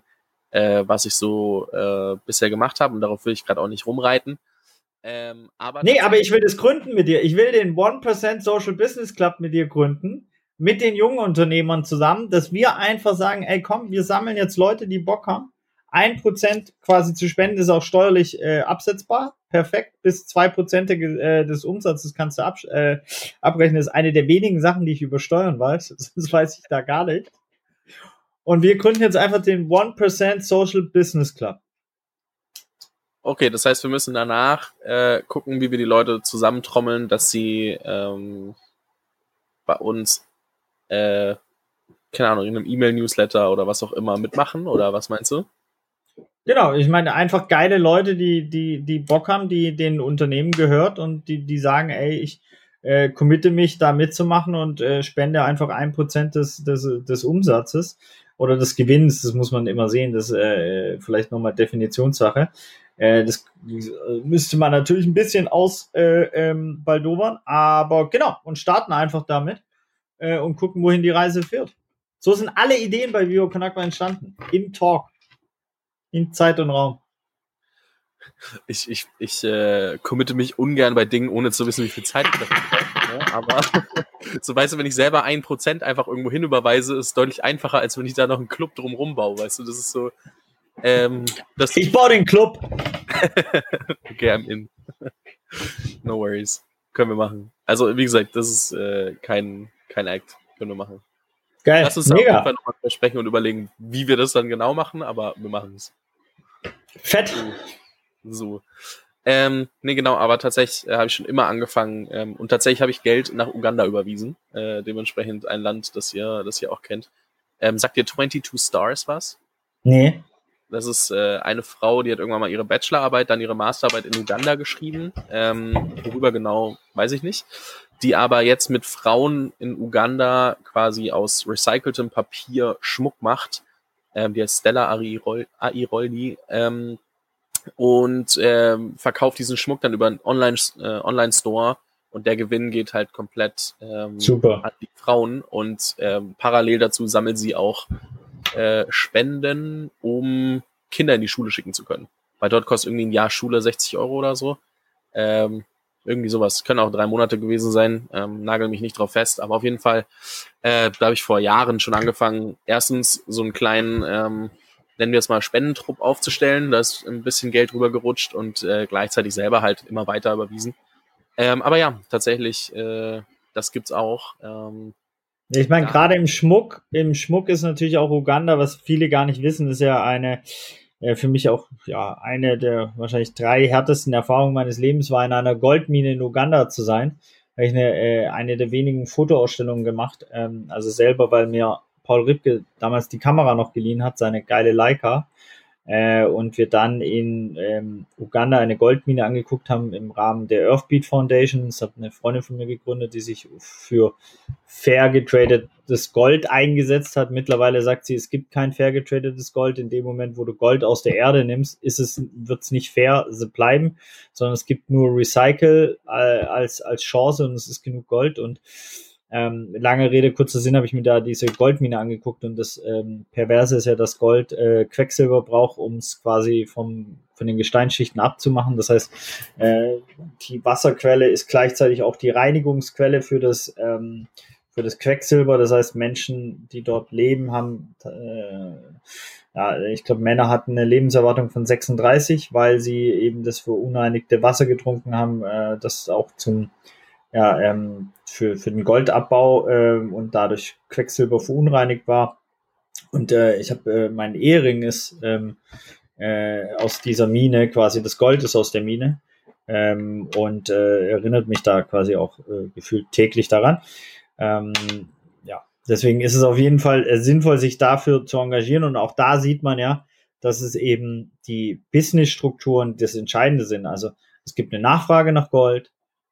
B: äh, was ich so äh, bisher gemacht habe und darauf will ich gerade auch nicht rumreiten.
A: Ähm, aber nee, aber ich will das gründen mit dir. Ich will den 1% Social Business Club mit dir gründen, mit den jungen Unternehmern zusammen, dass wir einfach sagen, ey komm, wir sammeln jetzt Leute, die Bock haben. Ein Prozent quasi zu spenden ist auch steuerlich äh, absetzbar. Perfekt. Bis zwei Prozent äh, des Umsatzes kannst du ab, äh, abrechnen. Das ist eine der wenigen Sachen, die ich über Steuern weiß. Das weiß ich da gar nicht. Und wir gründen jetzt einfach den 1% Social Business Club.
B: Okay, das heißt, wir müssen danach äh, gucken, wie wir die Leute zusammentrommeln, dass sie ähm, bei uns, äh, keine Ahnung, in einem E-Mail-Newsletter oder was auch immer mitmachen, oder was meinst du?
A: Genau, ich meine einfach geile Leute, die, die, die Bock haben, die den Unternehmen gehört und die, die sagen, ey, ich äh, committe mich da mitzumachen und äh, spende einfach ein Prozent des, des, des Umsatzes oder des Gewinns, das muss man immer sehen, das ist äh, vielleicht nochmal Definitionssache. Äh, das müsste man natürlich ein bisschen aus äh, ähm, baldowern, aber genau, und starten einfach damit äh, und gucken, wohin die Reise führt. So sind alle Ideen bei Vivo Konakwa entstanden. Im Talk. In Zeit und Raum.
B: Ich, ich, ich äh, committe mich ungern bei Dingen, ohne zu wissen, wie viel Zeit ich dafür brauche. Ne? Aber so weißt du, wenn ich selber ein Prozent einfach irgendwo hinüberweise, ist deutlich einfacher, als wenn ich da noch einen Club drumrum baue. Weißt du, das ist so. Ähm, das
A: ich baue den Club.
B: okay, I'm in. no worries. Können wir machen. Also, wie gesagt, das ist äh, kein, kein Act. Können wir machen.
A: Geil.
B: Lass uns Mega. auf jeden Fall nochmal besprechen und überlegen, wie wir das dann genau machen, aber wir machen es.
A: Fett.
B: So. so. Ähm, nee, genau, aber tatsächlich äh, habe ich schon immer angefangen ähm, und tatsächlich habe ich Geld nach Uganda überwiesen. Äh, dementsprechend ein Land, das ihr, das ihr auch kennt. Ähm, sagt ihr 22 Stars was?
A: Nee.
B: Das ist äh, eine Frau, die hat irgendwann mal ihre Bachelorarbeit, dann ihre Masterarbeit in Uganda geschrieben. Ähm, worüber genau, weiß ich nicht. Die aber jetzt mit Frauen in Uganda quasi aus recyceltem Papier Schmuck macht. Ähm, die heißt Stella Airoldi. Ähm, und ähm, verkauft diesen Schmuck dann über einen Online, äh, Online-Store und der Gewinn geht halt komplett ähm,
A: Super.
B: an die Frauen und ähm, parallel dazu sammelt sie auch äh, Spenden, um Kinder in die Schule schicken zu können. Weil dort kostet irgendwie ein Jahr Schule 60 Euro oder so. Ähm, irgendwie sowas. Können auch drei Monate gewesen sein. Ähm, nagel mich nicht drauf fest. Aber auf jeden Fall, äh, da habe ich vor Jahren schon angefangen, erstens so einen kleinen, ähm, nennen wir es mal, Spendentrupp aufzustellen. Da ist ein bisschen Geld rübergerutscht und äh, gleichzeitig selber halt immer weiter überwiesen. Ähm, aber ja, tatsächlich, äh, das gibt's auch. Ähm,
A: ich meine, ja. gerade im Schmuck, im Schmuck ist natürlich auch Uganda, was viele gar nicht wissen, ist ja eine, äh, für mich auch, ja, eine der wahrscheinlich drei härtesten Erfahrungen meines Lebens war, in einer Goldmine in Uganda zu sein. Habe ich eine, äh, eine der wenigen Fotoausstellungen gemacht, ähm, also selber, weil mir Paul Ripke damals die Kamera noch geliehen hat, seine geile Leica äh, und wir dann in ähm, Uganda eine Goldmine angeguckt haben im Rahmen der Earthbeat Foundation. Das hat eine Freundin von mir gegründet, die sich für fair getradetes Gold eingesetzt hat. Mittlerweile sagt sie, es gibt kein fair getradetes Gold. In dem Moment, wo du Gold aus der Erde nimmst, ist es, wird es nicht fair bleiben, sondern es gibt nur Recycle äh, als, als Chance und es ist genug Gold und Ähm, lange Rede, kurzer Sinn, habe ich mir da diese Goldmine angeguckt und das ähm, Perverse ist ja, dass Gold äh, Quecksilber braucht, um es quasi vom, von den Gesteinsschichten abzumachen. Das heißt, äh, die Wasserquelle ist gleichzeitig auch die Reinigungsquelle für das, ähm, für das Quecksilber. Das heißt, Menschen, die dort leben, haben, äh, ja, ich glaube, Männer hatten eine Lebenserwartung von 36, weil sie eben das verunreinigte Wasser getrunken haben, äh, das auch zum ja, ähm, für, für den Goldabbau ähm, und dadurch Quecksilber verunreinigt war. Und äh, ich habe äh, mein Ehering ist ähm, äh, aus dieser Mine, quasi das Gold ist aus der Mine ähm, und äh, erinnert mich da quasi auch äh, gefühlt täglich daran. Ähm, ja, deswegen ist es auf jeden Fall äh, sinnvoll, sich dafür zu engagieren und auch da sieht man ja, dass es eben die Businessstrukturen das Entscheidende sind. Also es gibt eine Nachfrage nach Gold,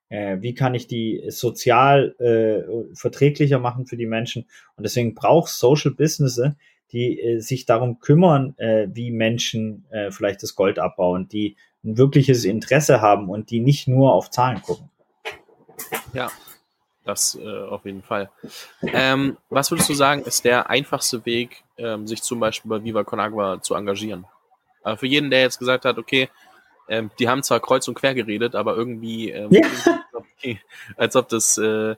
A: äh, wie kann ich die sozial äh, verträglicher machen für die Menschen. Und deswegen braucht Social Businesses, die äh, sich darum kümmern, äh, wie Menschen äh, vielleicht das Gold abbauen, die ein wirkliches Interesse haben und die nicht nur auf Zahlen gucken.
B: Ja, das äh, auf jeden Fall. Ähm, was würdest du sagen, ist der einfachste Weg, ähm, sich zum Beispiel bei Viva Con Agua zu engagieren? Aber für jeden, der jetzt gesagt hat, okay, ähm, die haben zwar kreuz und quer geredet, aber irgendwie, ähm, ja. als ob das, äh,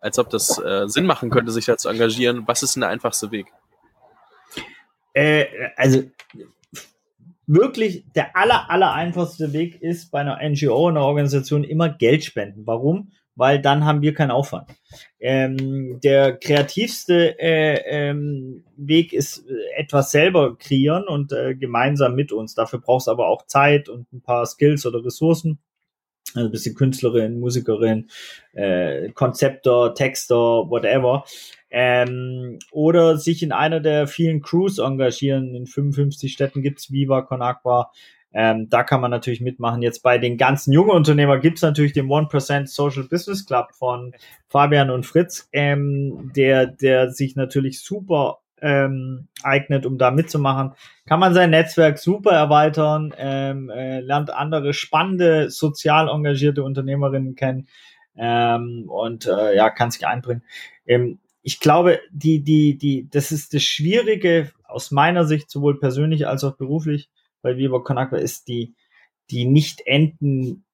B: als ob das äh, Sinn machen könnte, sich da zu engagieren. Was ist denn der einfachste Weg?
A: Äh, also wirklich der aller, aller einfachste Weg ist bei einer NGO, einer Organisation immer Geld spenden. Warum? Weil dann haben wir keinen Aufwand. Ähm, der kreativste äh, ähm, Weg ist äh, etwas selber kreieren und äh, gemeinsam mit uns. Dafür brauchst du aber auch Zeit und ein paar Skills oder Ressourcen. Also bist du Künstlerin, Musikerin, äh, Konzeptor, Texter, whatever. Ähm, oder sich in einer der vielen Crews engagieren. In 55 Städten gibt's Viva Con Agua. Ähm, da kann man natürlich mitmachen. Jetzt bei den ganzen jungen Unternehmern gibt's natürlich den 1% Social Business Club von Fabian und Fritz, ähm, der, der sich natürlich super ähm, eignet, um da mitzumachen. Kann man sein Netzwerk super erweitern, ähm, äh, lernt andere spannende, sozial engagierte Unternehmerinnen kennen ähm, und äh, ja, kann sich einbringen. Ähm, ich glaube, die, die, die, das ist das Schwierige aus meiner Sicht, sowohl persönlich als auch beruflich, bei Viva Con ist die, die nicht enden,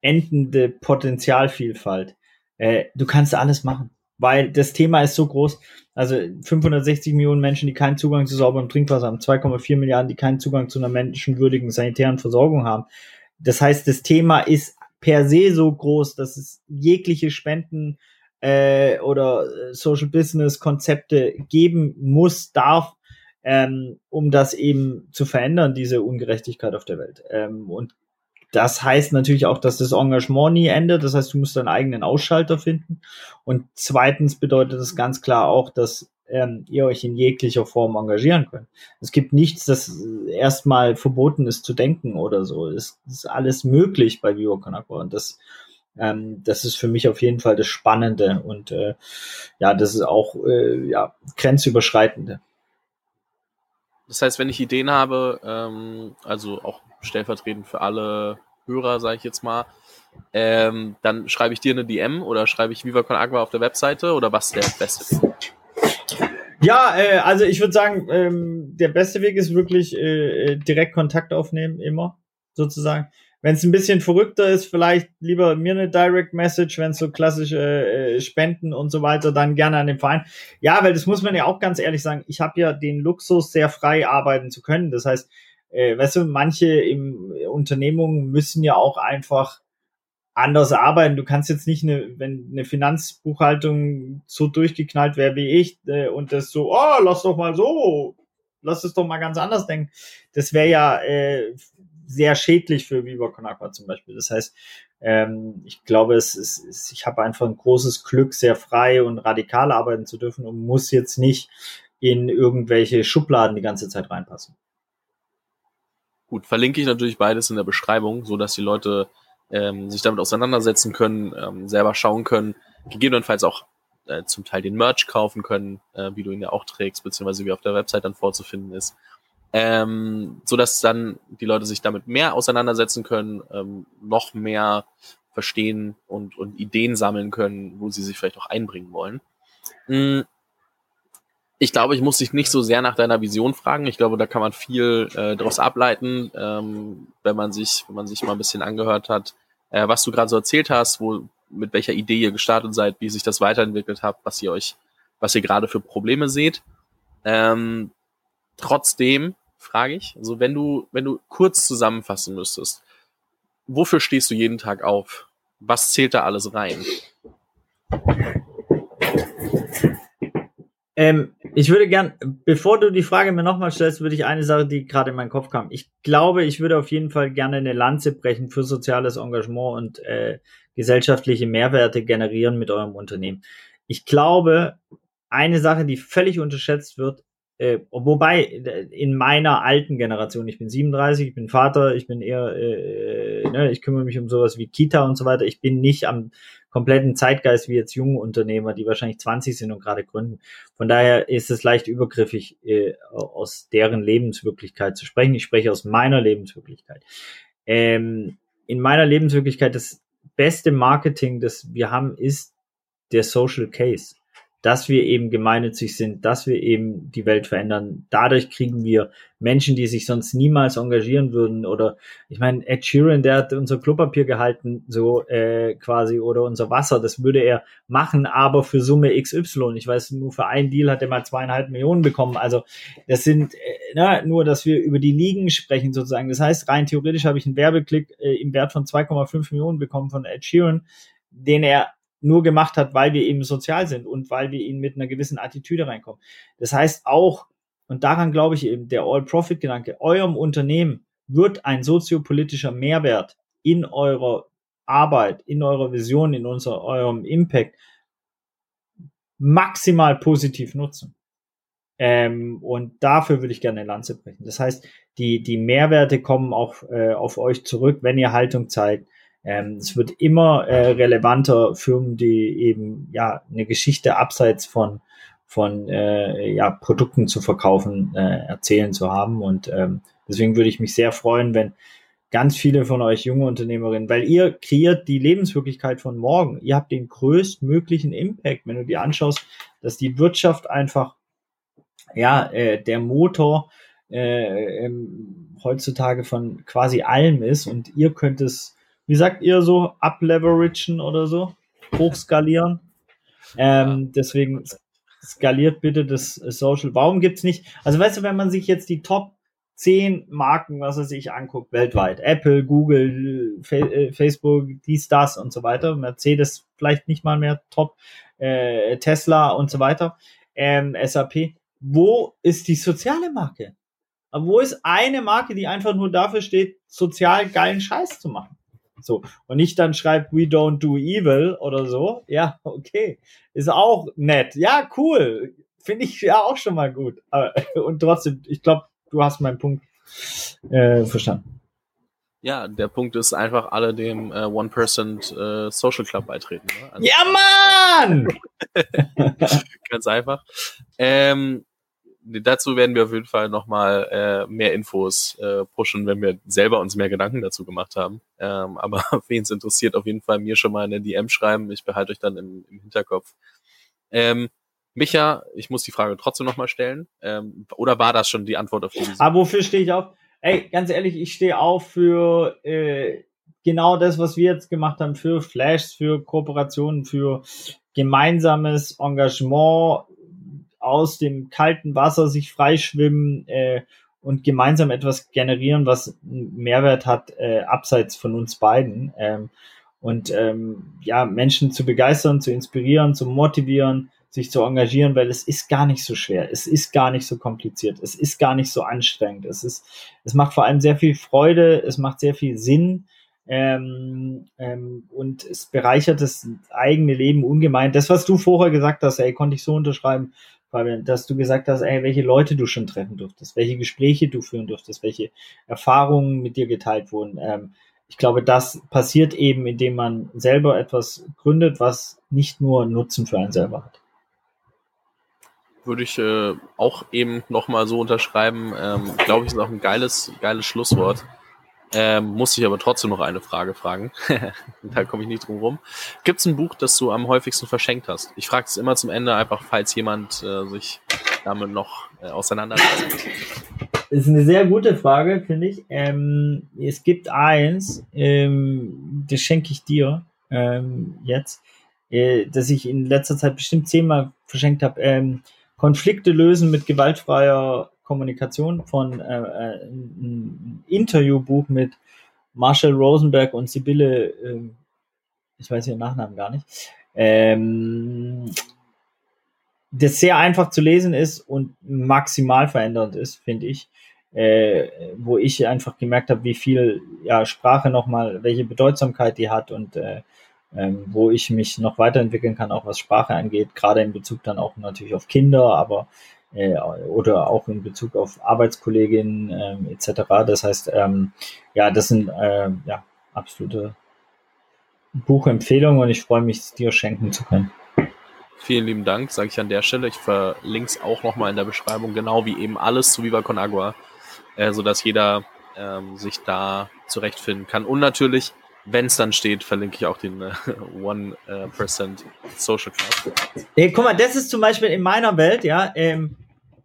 A: endende Potenzialvielfalt. Äh, du kannst alles machen, weil das Thema ist so groß. Also 560 Millionen Menschen, die keinen Zugang zu sauberem Trinkwasser haben, 2,4 Milliarden, die keinen Zugang zu einer menschenwürdigen sanitären Versorgung haben. Das heißt, das Thema ist per se so groß, dass es jegliche Spenden äh, oder äh, Social Business Konzepte geben muss, darf, ähm, um das eben zu verändern, diese Ungerechtigkeit auf der Welt. Ähm, und das heißt natürlich auch, dass das Engagement nie endet. Das heißt, du musst deinen eigenen Ausschalter finden. Und zweitens bedeutet das ganz klar auch, dass ähm, ihr euch in jeglicher Form engagieren könnt. Es gibt nichts, das erstmal verboten ist zu denken oder so. Es ist alles möglich bei Vivo Conakwa. Und das, ähm, das ist für mich auf jeden Fall das Spannende und äh, ja, das ist auch äh, ja, grenzüberschreitende.
B: Das heißt, wenn ich Ideen habe, ähm, also auch stellvertretend für alle Hörer, sage ich jetzt mal, ähm, dann schreibe ich dir eine DM oder schreibe ich Viva Con Agua auf der Webseite oder was ist der beste Weg?
A: Ja, äh, also ich würde sagen, ähm, der beste Weg ist wirklich äh, direkt Kontakt aufnehmen, immer sozusagen. Wenn es ein bisschen verrückter ist, vielleicht lieber mir eine Direct Message, wenn es so klassische äh, Spenden und so weiter, dann gerne an den Verein. Ja, weil das muss man ja auch ganz ehrlich sagen, ich habe ja den Luxus, sehr frei arbeiten zu können. Das heißt, äh, weißt du, manche im Unternehmungen müssen ja auch einfach anders arbeiten. Du kannst jetzt nicht eine, wenn eine Finanzbuchhaltung so durchgeknallt wäre wie ich äh, und das so, oh, lass doch mal so, lass es doch mal ganz anders denken. Das wäre ja äh, sehr schädlich für Viva Con Agua zum Beispiel. Das heißt, ähm, ich glaube, es ist, ich habe einfach ein großes Glück, sehr frei und radikal arbeiten zu dürfen und muss jetzt nicht in irgendwelche Schubladen die ganze Zeit reinpassen.
B: Gut, verlinke ich natürlich beides in der Beschreibung, so dass die Leute ähm, sich damit auseinandersetzen können, ähm, selber schauen können, gegebenenfalls auch äh, zum Teil den Merch kaufen können, äh, wie du ihn ja auch trägst, beziehungsweise wie auf der Website dann vorzufinden ist ähm, so dass dann die Leute sich damit mehr auseinandersetzen können, ähm, noch mehr verstehen und, und Ideen sammeln können, wo sie sich vielleicht auch einbringen wollen. Hm. Ich glaube, ich muss dich nicht so sehr nach deiner Vision fragen. Ich glaube, da kann man viel äh, daraus ableiten, ähm, wenn man sich, wenn man sich mal ein bisschen angehört hat, äh, was du gerade so erzählt hast, wo mit welcher Idee ihr gestartet seid, wie sich das weiterentwickelt habt, was ihr euch, was ihr gerade für Probleme seht. Ähm, trotzdem frage ich, also wenn du, wenn du kurz zusammenfassen müsstest, wofür stehst du jeden Tag auf? Was zählt da alles rein?
A: Ähm, ich würde gern, bevor du die Frage mir nochmal stellst, würde ich eine Sache, die gerade in meinen Kopf kam. Ich glaube, ich würde auf jeden Fall gerne eine Lanze brechen für soziales Engagement und äh, gesellschaftliche Mehrwerte generieren mit eurem Unternehmen. Ich glaube, eine Sache, die völlig unterschätzt wird, äh, wobei in meiner alten Generation, ich bin 37, ich bin Vater, ich bin eher, äh, ne, ich kümmere mich um sowas wie Kita und so weiter. Ich bin nicht am kompletten Zeitgeist wie jetzt junge Unternehmer, die wahrscheinlich 20 sind und gerade gründen. Von daher ist es leicht übergriffig, äh, aus deren Lebenswirklichkeit zu sprechen. Ich spreche aus meiner Lebenswirklichkeit. Ähm, in meiner Lebenswirklichkeit das beste Marketing, das wir haben, ist der Social Case dass wir eben gemeinnützig sind, dass wir eben die Welt verändern. Dadurch kriegen wir Menschen, die sich sonst niemals engagieren würden. Oder ich meine, Ed Sheeran, der hat unser Klopapier gehalten, so äh, quasi, oder unser Wasser, das würde er machen, aber für Summe XY. Ich weiß, nur für einen Deal hat er mal zweieinhalb Millionen bekommen. Also das sind äh, na, nur, dass wir über die Ligen sprechen sozusagen. Das heißt, rein theoretisch habe ich einen Werbeklick äh, im Wert von 2,5 Millionen bekommen von Ed Sheeran, den er nur gemacht hat, weil wir eben sozial sind und weil wir ihn mit einer gewissen Attitüde reinkommen. Das heißt auch, und daran glaube ich eben, der All-Profit-Gedanke, eurem Unternehmen wird ein soziopolitischer Mehrwert in eurer Arbeit, in eurer Vision, in unser, eurem Impact maximal positiv nutzen. Ähm, und dafür würde ich gerne eine Lanze brechen. Das heißt, die, die Mehrwerte kommen auch äh, auf euch zurück, wenn ihr Haltung zeigt, ähm, es wird immer äh, relevanter, Firmen, die eben ja eine Geschichte abseits von von äh, ja, Produkten zu verkaufen, äh, erzählen zu haben. Und ähm, deswegen würde ich mich sehr freuen, wenn ganz viele von euch junge Unternehmerinnen, weil ihr kreiert die Lebenswirklichkeit von morgen. Ihr habt den größtmöglichen Impact, wenn du dir anschaust, dass die Wirtschaft einfach ja äh, der Motor äh, ähm, heutzutage von quasi allem ist und ihr könnt es wie sagt ihr so, upleveragen oder so, hochskalieren. Ähm, deswegen skaliert bitte das Social. Warum gibt's nicht? Also weißt du, wenn man sich jetzt die Top 10 Marken, was er sich anguckt, weltweit, Apple, Google, Fa äh, Facebook, dies, das und so weiter, Mercedes vielleicht nicht mal mehr Top, äh, Tesla und so weiter, ähm, SAP. Wo ist die soziale Marke? wo ist eine Marke, die einfach nur dafür steht, sozial geilen Scheiß zu machen? So. Und nicht dann schreibt, we don't do evil oder so. Ja, okay. Ist auch nett. Ja, cool. Finde ich ja auch schon mal gut. Und trotzdem, ich glaube, du hast meinen Punkt äh, verstanden.
B: Ja, der Punkt ist einfach alle dem äh, 1% äh, Social Club beitreten. Ne?
A: Also, ja, Mann!
B: Ganz einfach. Ähm, dazu werden wir auf jeden Fall nochmal äh, mehr Infos äh, pushen, wenn wir selber uns mehr Gedanken dazu gemacht haben. Ähm, aber wen es interessiert, auf jeden Fall mir schon mal eine DM schreiben. Ich behalte euch dann im, im Hinterkopf. Ähm, Micha, ich muss die Frage trotzdem nochmal stellen. Ähm, oder war das schon die Antwort auf diese?
A: Aber wofür stehe ich auf? Ey, ganz ehrlich, ich stehe auf für äh, genau das, was wir jetzt gemacht haben, für Flashs, für Kooperationen, für gemeinsames Engagement aus dem kalten Wasser sich freischwimmen äh, und gemeinsam etwas generieren, was Mehrwert hat, äh, abseits von uns beiden. Ähm, und ähm, ja, Menschen zu begeistern, zu inspirieren, zu motivieren, sich zu engagieren, weil es ist gar nicht so schwer, es ist gar nicht so kompliziert, es ist gar nicht so anstrengend. Es ist, es macht vor allem sehr viel Freude, es macht sehr viel Sinn. Ähm, ähm, und es bereichert das eigene Leben ungemein. Das, was du vorher gesagt hast, ey, konnte ich so unterschreiben. Fabian, dass du gesagt hast, ey, welche Leute du schon treffen durftest, welche Gespräche du führen durftest, welche Erfahrungen mit dir geteilt wurden. Ähm, ich glaube, das passiert eben, indem man selber etwas gründet, was nicht nur Nutzen für einen selber hat.
B: Würde ich äh, auch eben nochmal so unterschreiben. Ähm, glaube ich, ist auch ein geiles, geiles Schlusswort. Ähm, muss ich aber trotzdem noch eine Frage fragen. da komme ich nicht drum rum. Gibt es ein Buch, das du am häufigsten verschenkt hast? Ich frage es immer zum Ende, einfach falls jemand äh, sich damit noch äh, auseinandersetzt.
A: Das ist eine sehr gute Frage, finde ich. Ähm, es gibt eins, ähm, das schenke ich dir ähm, jetzt, äh, das ich in letzter Zeit bestimmt zehnmal verschenkt habe. Ähm, Konflikte lösen mit gewaltfreier Kommunikation von äh, äh, ein Interviewbuch mit Marshall Rosenberg und Sibylle, äh, ich weiß ihren Nachnamen gar nicht, ähm, das sehr einfach zu lesen ist und maximal verändernd ist, finde ich. Äh, wo ich einfach gemerkt habe, wie viel ja, Sprache nochmal, welche Bedeutsamkeit die hat und äh, ähm, wo ich mich noch weiterentwickeln kann, auch was Sprache angeht, gerade in Bezug dann auch natürlich auf Kinder, aber äh, oder auch in Bezug auf Arbeitskolleginnen ähm, etc. Das heißt, ähm, ja, das sind äh, ja absolute Buchempfehlungen und ich freue mich, es dir schenken zu können.
B: Vielen lieben Dank, sage ich an der Stelle. Ich verlinke es auch nochmal in der Beschreibung, genau wie eben alles zu Viva Con Agua, äh, sodass jeder ähm, sich da zurechtfinden kann. Und natürlich wenn es dann steht, verlinke ich auch den äh, 1% äh, Social Club.
A: Hey, guck mal, das ist zum Beispiel in meiner Welt, ja, ähm, äh,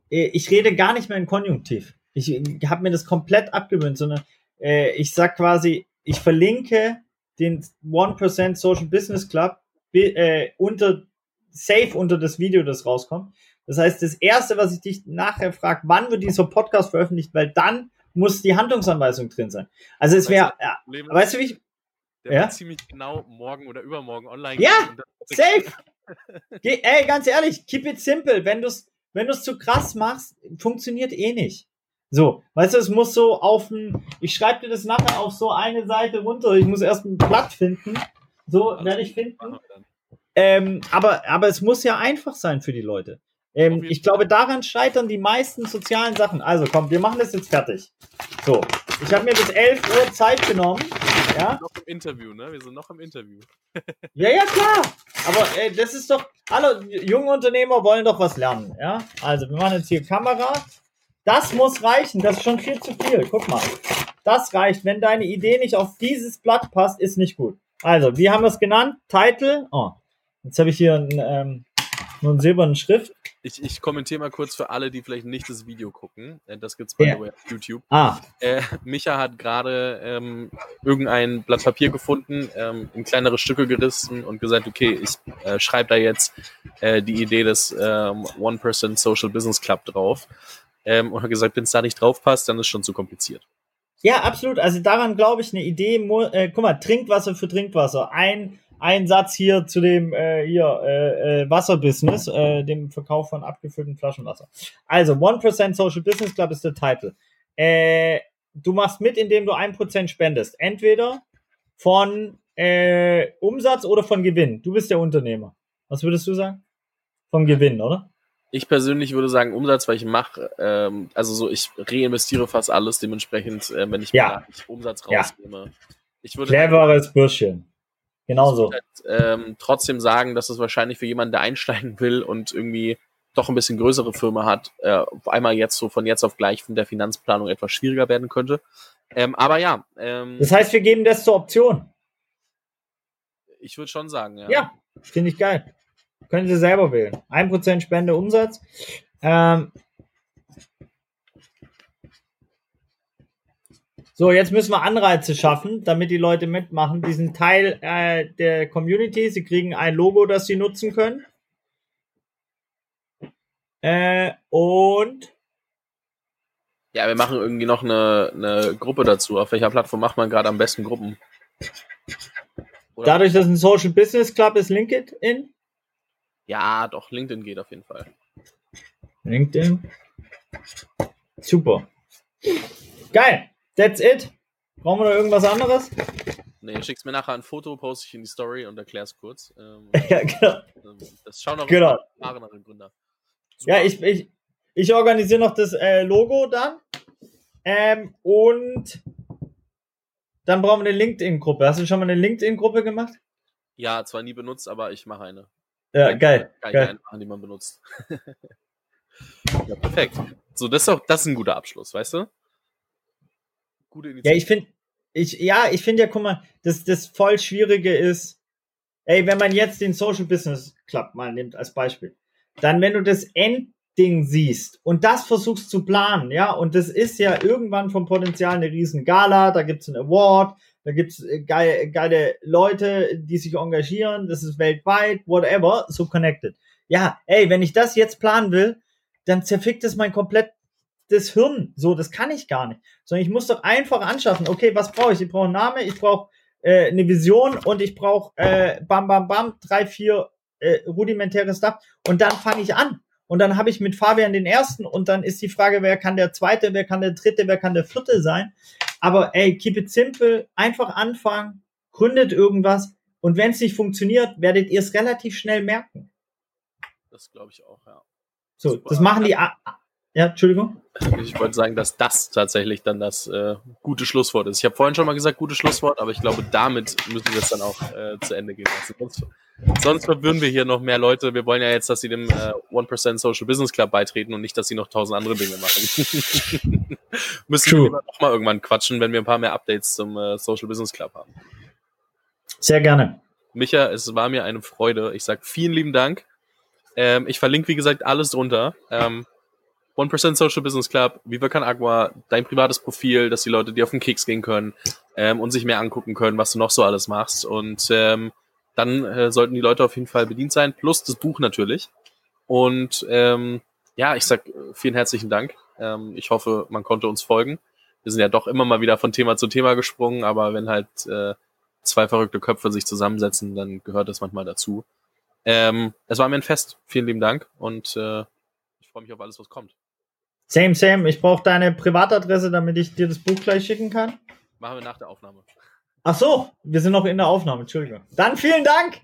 A: ich rede gar nicht mehr in Konjunktiv. Ich, ich habe mir das komplett abgewöhnt, sondern äh, ich sag quasi, ich verlinke den 1% Social Business Club äh, unter safe unter das Video, das rauskommt. Das heißt, das erste, was ich dich nachher frage, wann wird dieser Podcast veröffentlicht, weil dann muss die Handlungsanweisung drin sein. Also es wäre, ja, weißt du, wie ich,
B: der ja? wird ziemlich genau morgen oder übermorgen online
A: Ja, safe. Geh, ey, ganz ehrlich, keep it simple. Wenn du es wenn du's zu krass machst, funktioniert eh nicht. So, weißt du, es muss so auf ein, ich schreibe dir das nachher auf so eine Seite runter, ich muss erst ein Blatt finden. So werde ich finden. Ähm, aber, aber es muss ja einfach sein für die Leute. Ähm, ich glaube, daran scheitern die meisten sozialen Sachen. Also komm, wir machen das jetzt fertig. So, ich habe mir bis 11 Uhr Zeit genommen. Ja?
B: Noch im Interview, ne? Wir sind noch im Interview.
A: ja, ja, klar. Aber ey, das ist doch, hallo, junge Unternehmer wollen doch was lernen. Ja? Also, wir machen jetzt hier Kamera. Das muss reichen. Das ist schon viel zu viel. Guck mal. Das reicht. Wenn deine Idee nicht auf dieses Blatt passt, ist nicht gut. Also, wie haben wir es genannt? Title. Oh, jetzt habe ich hier ein, ähm, nur einen silbernen Schrift.
B: Ich, ich kommentiere mal kurz für alle, die vielleicht nicht das Video gucken. Äh, das gibt's bei yeah. YouTube.
A: Ah.
B: Äh, Micha hat gerade ähm, irgendein Blatt Papier gefunden, ähm, in kleinere Stücke gerissen und gesagt, okay, ich äh, schreibe da jetzt äh, die Idee des ähm, One-Person Social Business Club drauf. Ähm, und hat gesagt, wenn es da nicht drauf passt, dann ist es schon zu kompliziert.
A: Ja, absolut. Also daran glaube ich, eine Idee, äh, guck mal, Trinkwasser für Trinkwasser. Ein ein Satz hier zu dem äh, hier äh, äh, Wasserbusiness, äh, dem Verkauf von abgefüllten Flaschenwasser. Also 1% Social Business Club ist der Titel. Äh, du machst mit, indem du 1% spendest. Entweder von äh, Umsatz oder von Gewinn. Du bist der Unternehmer. Was würdest du sagen? Vom Gewinn, oder?
B: Ich persönlich würde sagen Umsatz, weil ich mache, ähm, also so, ich reinvestiere fast alles, dementsprechend, äh, wenn ich
A: ja.
B: Umsatz rausnehme.
A: Ja. Ich würde Cleveres Bürschchen. Genau so.
B: Halt, ähm, trotzdem sagen, dass es wahrscheinlich für jemanden, der einsteigen will und irgendwie doch ein bisschen größere Firma hat, äh, auf einmal jetzt so von jetzt auf gleich von der Finanzplanung etwas schwieriger werden könnte. Ähm, aber ja. Ähm,
A: das heißt, wir geben das zur Option.
B: Ich würde schon sagen, ja.
A: Ja, finde ich geil. Können Sie selber wählen. 1% Spende Umsatz. Ähm, So, jetzt müssen wir Anreize schaffen, damit die Leute mitmachen. Die sind Teil äh, der Community. Sie kriegen ein Logo, das sie nutzen können. Äh, und
B: ja, wir machen irgendwie noch eine, eine Gruppe dazu. Auf welcher Plattform macht man gerade am besten Gruppen?
A: Oder? Dadurch, dass ein Social Business Club ist, LinkedIn?
B: Ja, doch, LinkedIn geht auf jeden Fall.
A: LinkedIn. Super. Geil. That's it. Brauchen wir noch irgendwas anderes?
B: Nee, schickst mir nachher ein Foto, poste ich in die Story und erklär's kurz.
A: Ähm, ja, genau.
B: Ähm, das schauen auch
A: genau.
B: erfahrenere Gründer.
A: Super. Ja, ich, ich, ich organisiere noch das äh, Logo dann. Ähm, und dann brauchen wir eine LinkedIn-Gruppe. Hast du schon mal eine LinkedIn-Gruppe gemacht?
B: Ja, zwar nie benutzt, aber ich mache eine.
A: Ja, geil.
B: Kann
A: geil.
B: ich machen, die man benutzt. ja, perfekt. So, das ist auch, das ist ein guter Abschluss, weißt du?
A: Gute Initiative. Ja, ich finde ich, ja, ich finde ja, guck mal, das, das voll Schwierige ist, ey, wenn man jetzt den Social Business Club mal nimmt als Beispiel, dann wenn du das Endding siehst und das versuchst zu planen, ja, und das ist ja irgendwann vom Potenzial eine riesen Gala, da gibt's einen Award, da gibt's äh, geile, geile Leute, die sich engagieren, das ist weltweit, whatever, so connected. Ja, ey, wenn ich das jetzt planen will, dann zerfickt es mein komplett das Hirn. So, das kann ich gar nicht. Sondern ich muss doch einfach anschaffen, okay, was brauche ich? Ich brauche einen Namen, ich brauche äh, eine Vision und ich brauche äh, bam, bam, bam, drei, vier äh, rudimentäre Stuff und dann fange ich an. Und dann habe ich mit Fabian den ersten und dann ist die Frage, wer kann der zweite, wer kann der dritte, wer kann der vierte sein. Aber ey, keep it simple, einfach anfangen, gründet irgendwas und wenn es nicht funktioniert, werdet ihr es relativ schnell merken.
B: Das glaube ich auch, ja.
A: So, Super. das machen die ja, Entschuldigung.
B: Ich wollte sagen, dass das tatsächlich dann das äh, gute Schlusswort ist. Ich habe vorhin schon mal gesagt, gutes Schlusswort, aber ich glaube, damit müssen wir es dann auch äh, zu Ende gehen lassen. Sonst, sonst verwirren wir hier noch mehr Leute. Wir wollen ja jetzt, dass sie dem äh, 1% Social Business Club beitreten und nicht, dass sie noch tausend andere Dinge machen. müssen True. wir noch mal irgendwann quatschen, wenn wir ein paar mehr Updates zum äh, Social Business Club haben.
A: Sehr gerne.
B: Micha, es war mir eine Freude. Ich sage vielen lieben Dank. Ähm, ich verlinke, wie gesagt, alles drunter. Ähm, 1% Social Business Club, Viva Can Agua, dein privates Profil, dass die Leute dir auf den Keks gehen können ähm, und sich mehr angucken können, was du noch so alles machst. Und ähm, dann äh, sollten die Leute auf jeden Fall bedient sein, plus das Buch natürlich. Und ähm, ja, ich sag vielen herzlichen Dank. Ähm, ich hoffe, man konnte uns folgen. Wir sind ja doch immer mal wieder von Thema zu Thema gesprungen, aber wenn halt äh, zwei verrückte Köpfe sich zusammensetzen, dann gehört das manchmal dazu. Ähm, es war mir ein Fest. Vielen lieben Dank und äh, ich freue mich auf alles, was kommt.
A: Same, same. Ich brauche deine Privatadresse, damit ich dir das Buch gleich schicken kann.
B: Machen wir nach der Aufnahme.
A: Ach so, wir sind noch in der Aufnahme, Entschuldigung. Dann vielen Dank.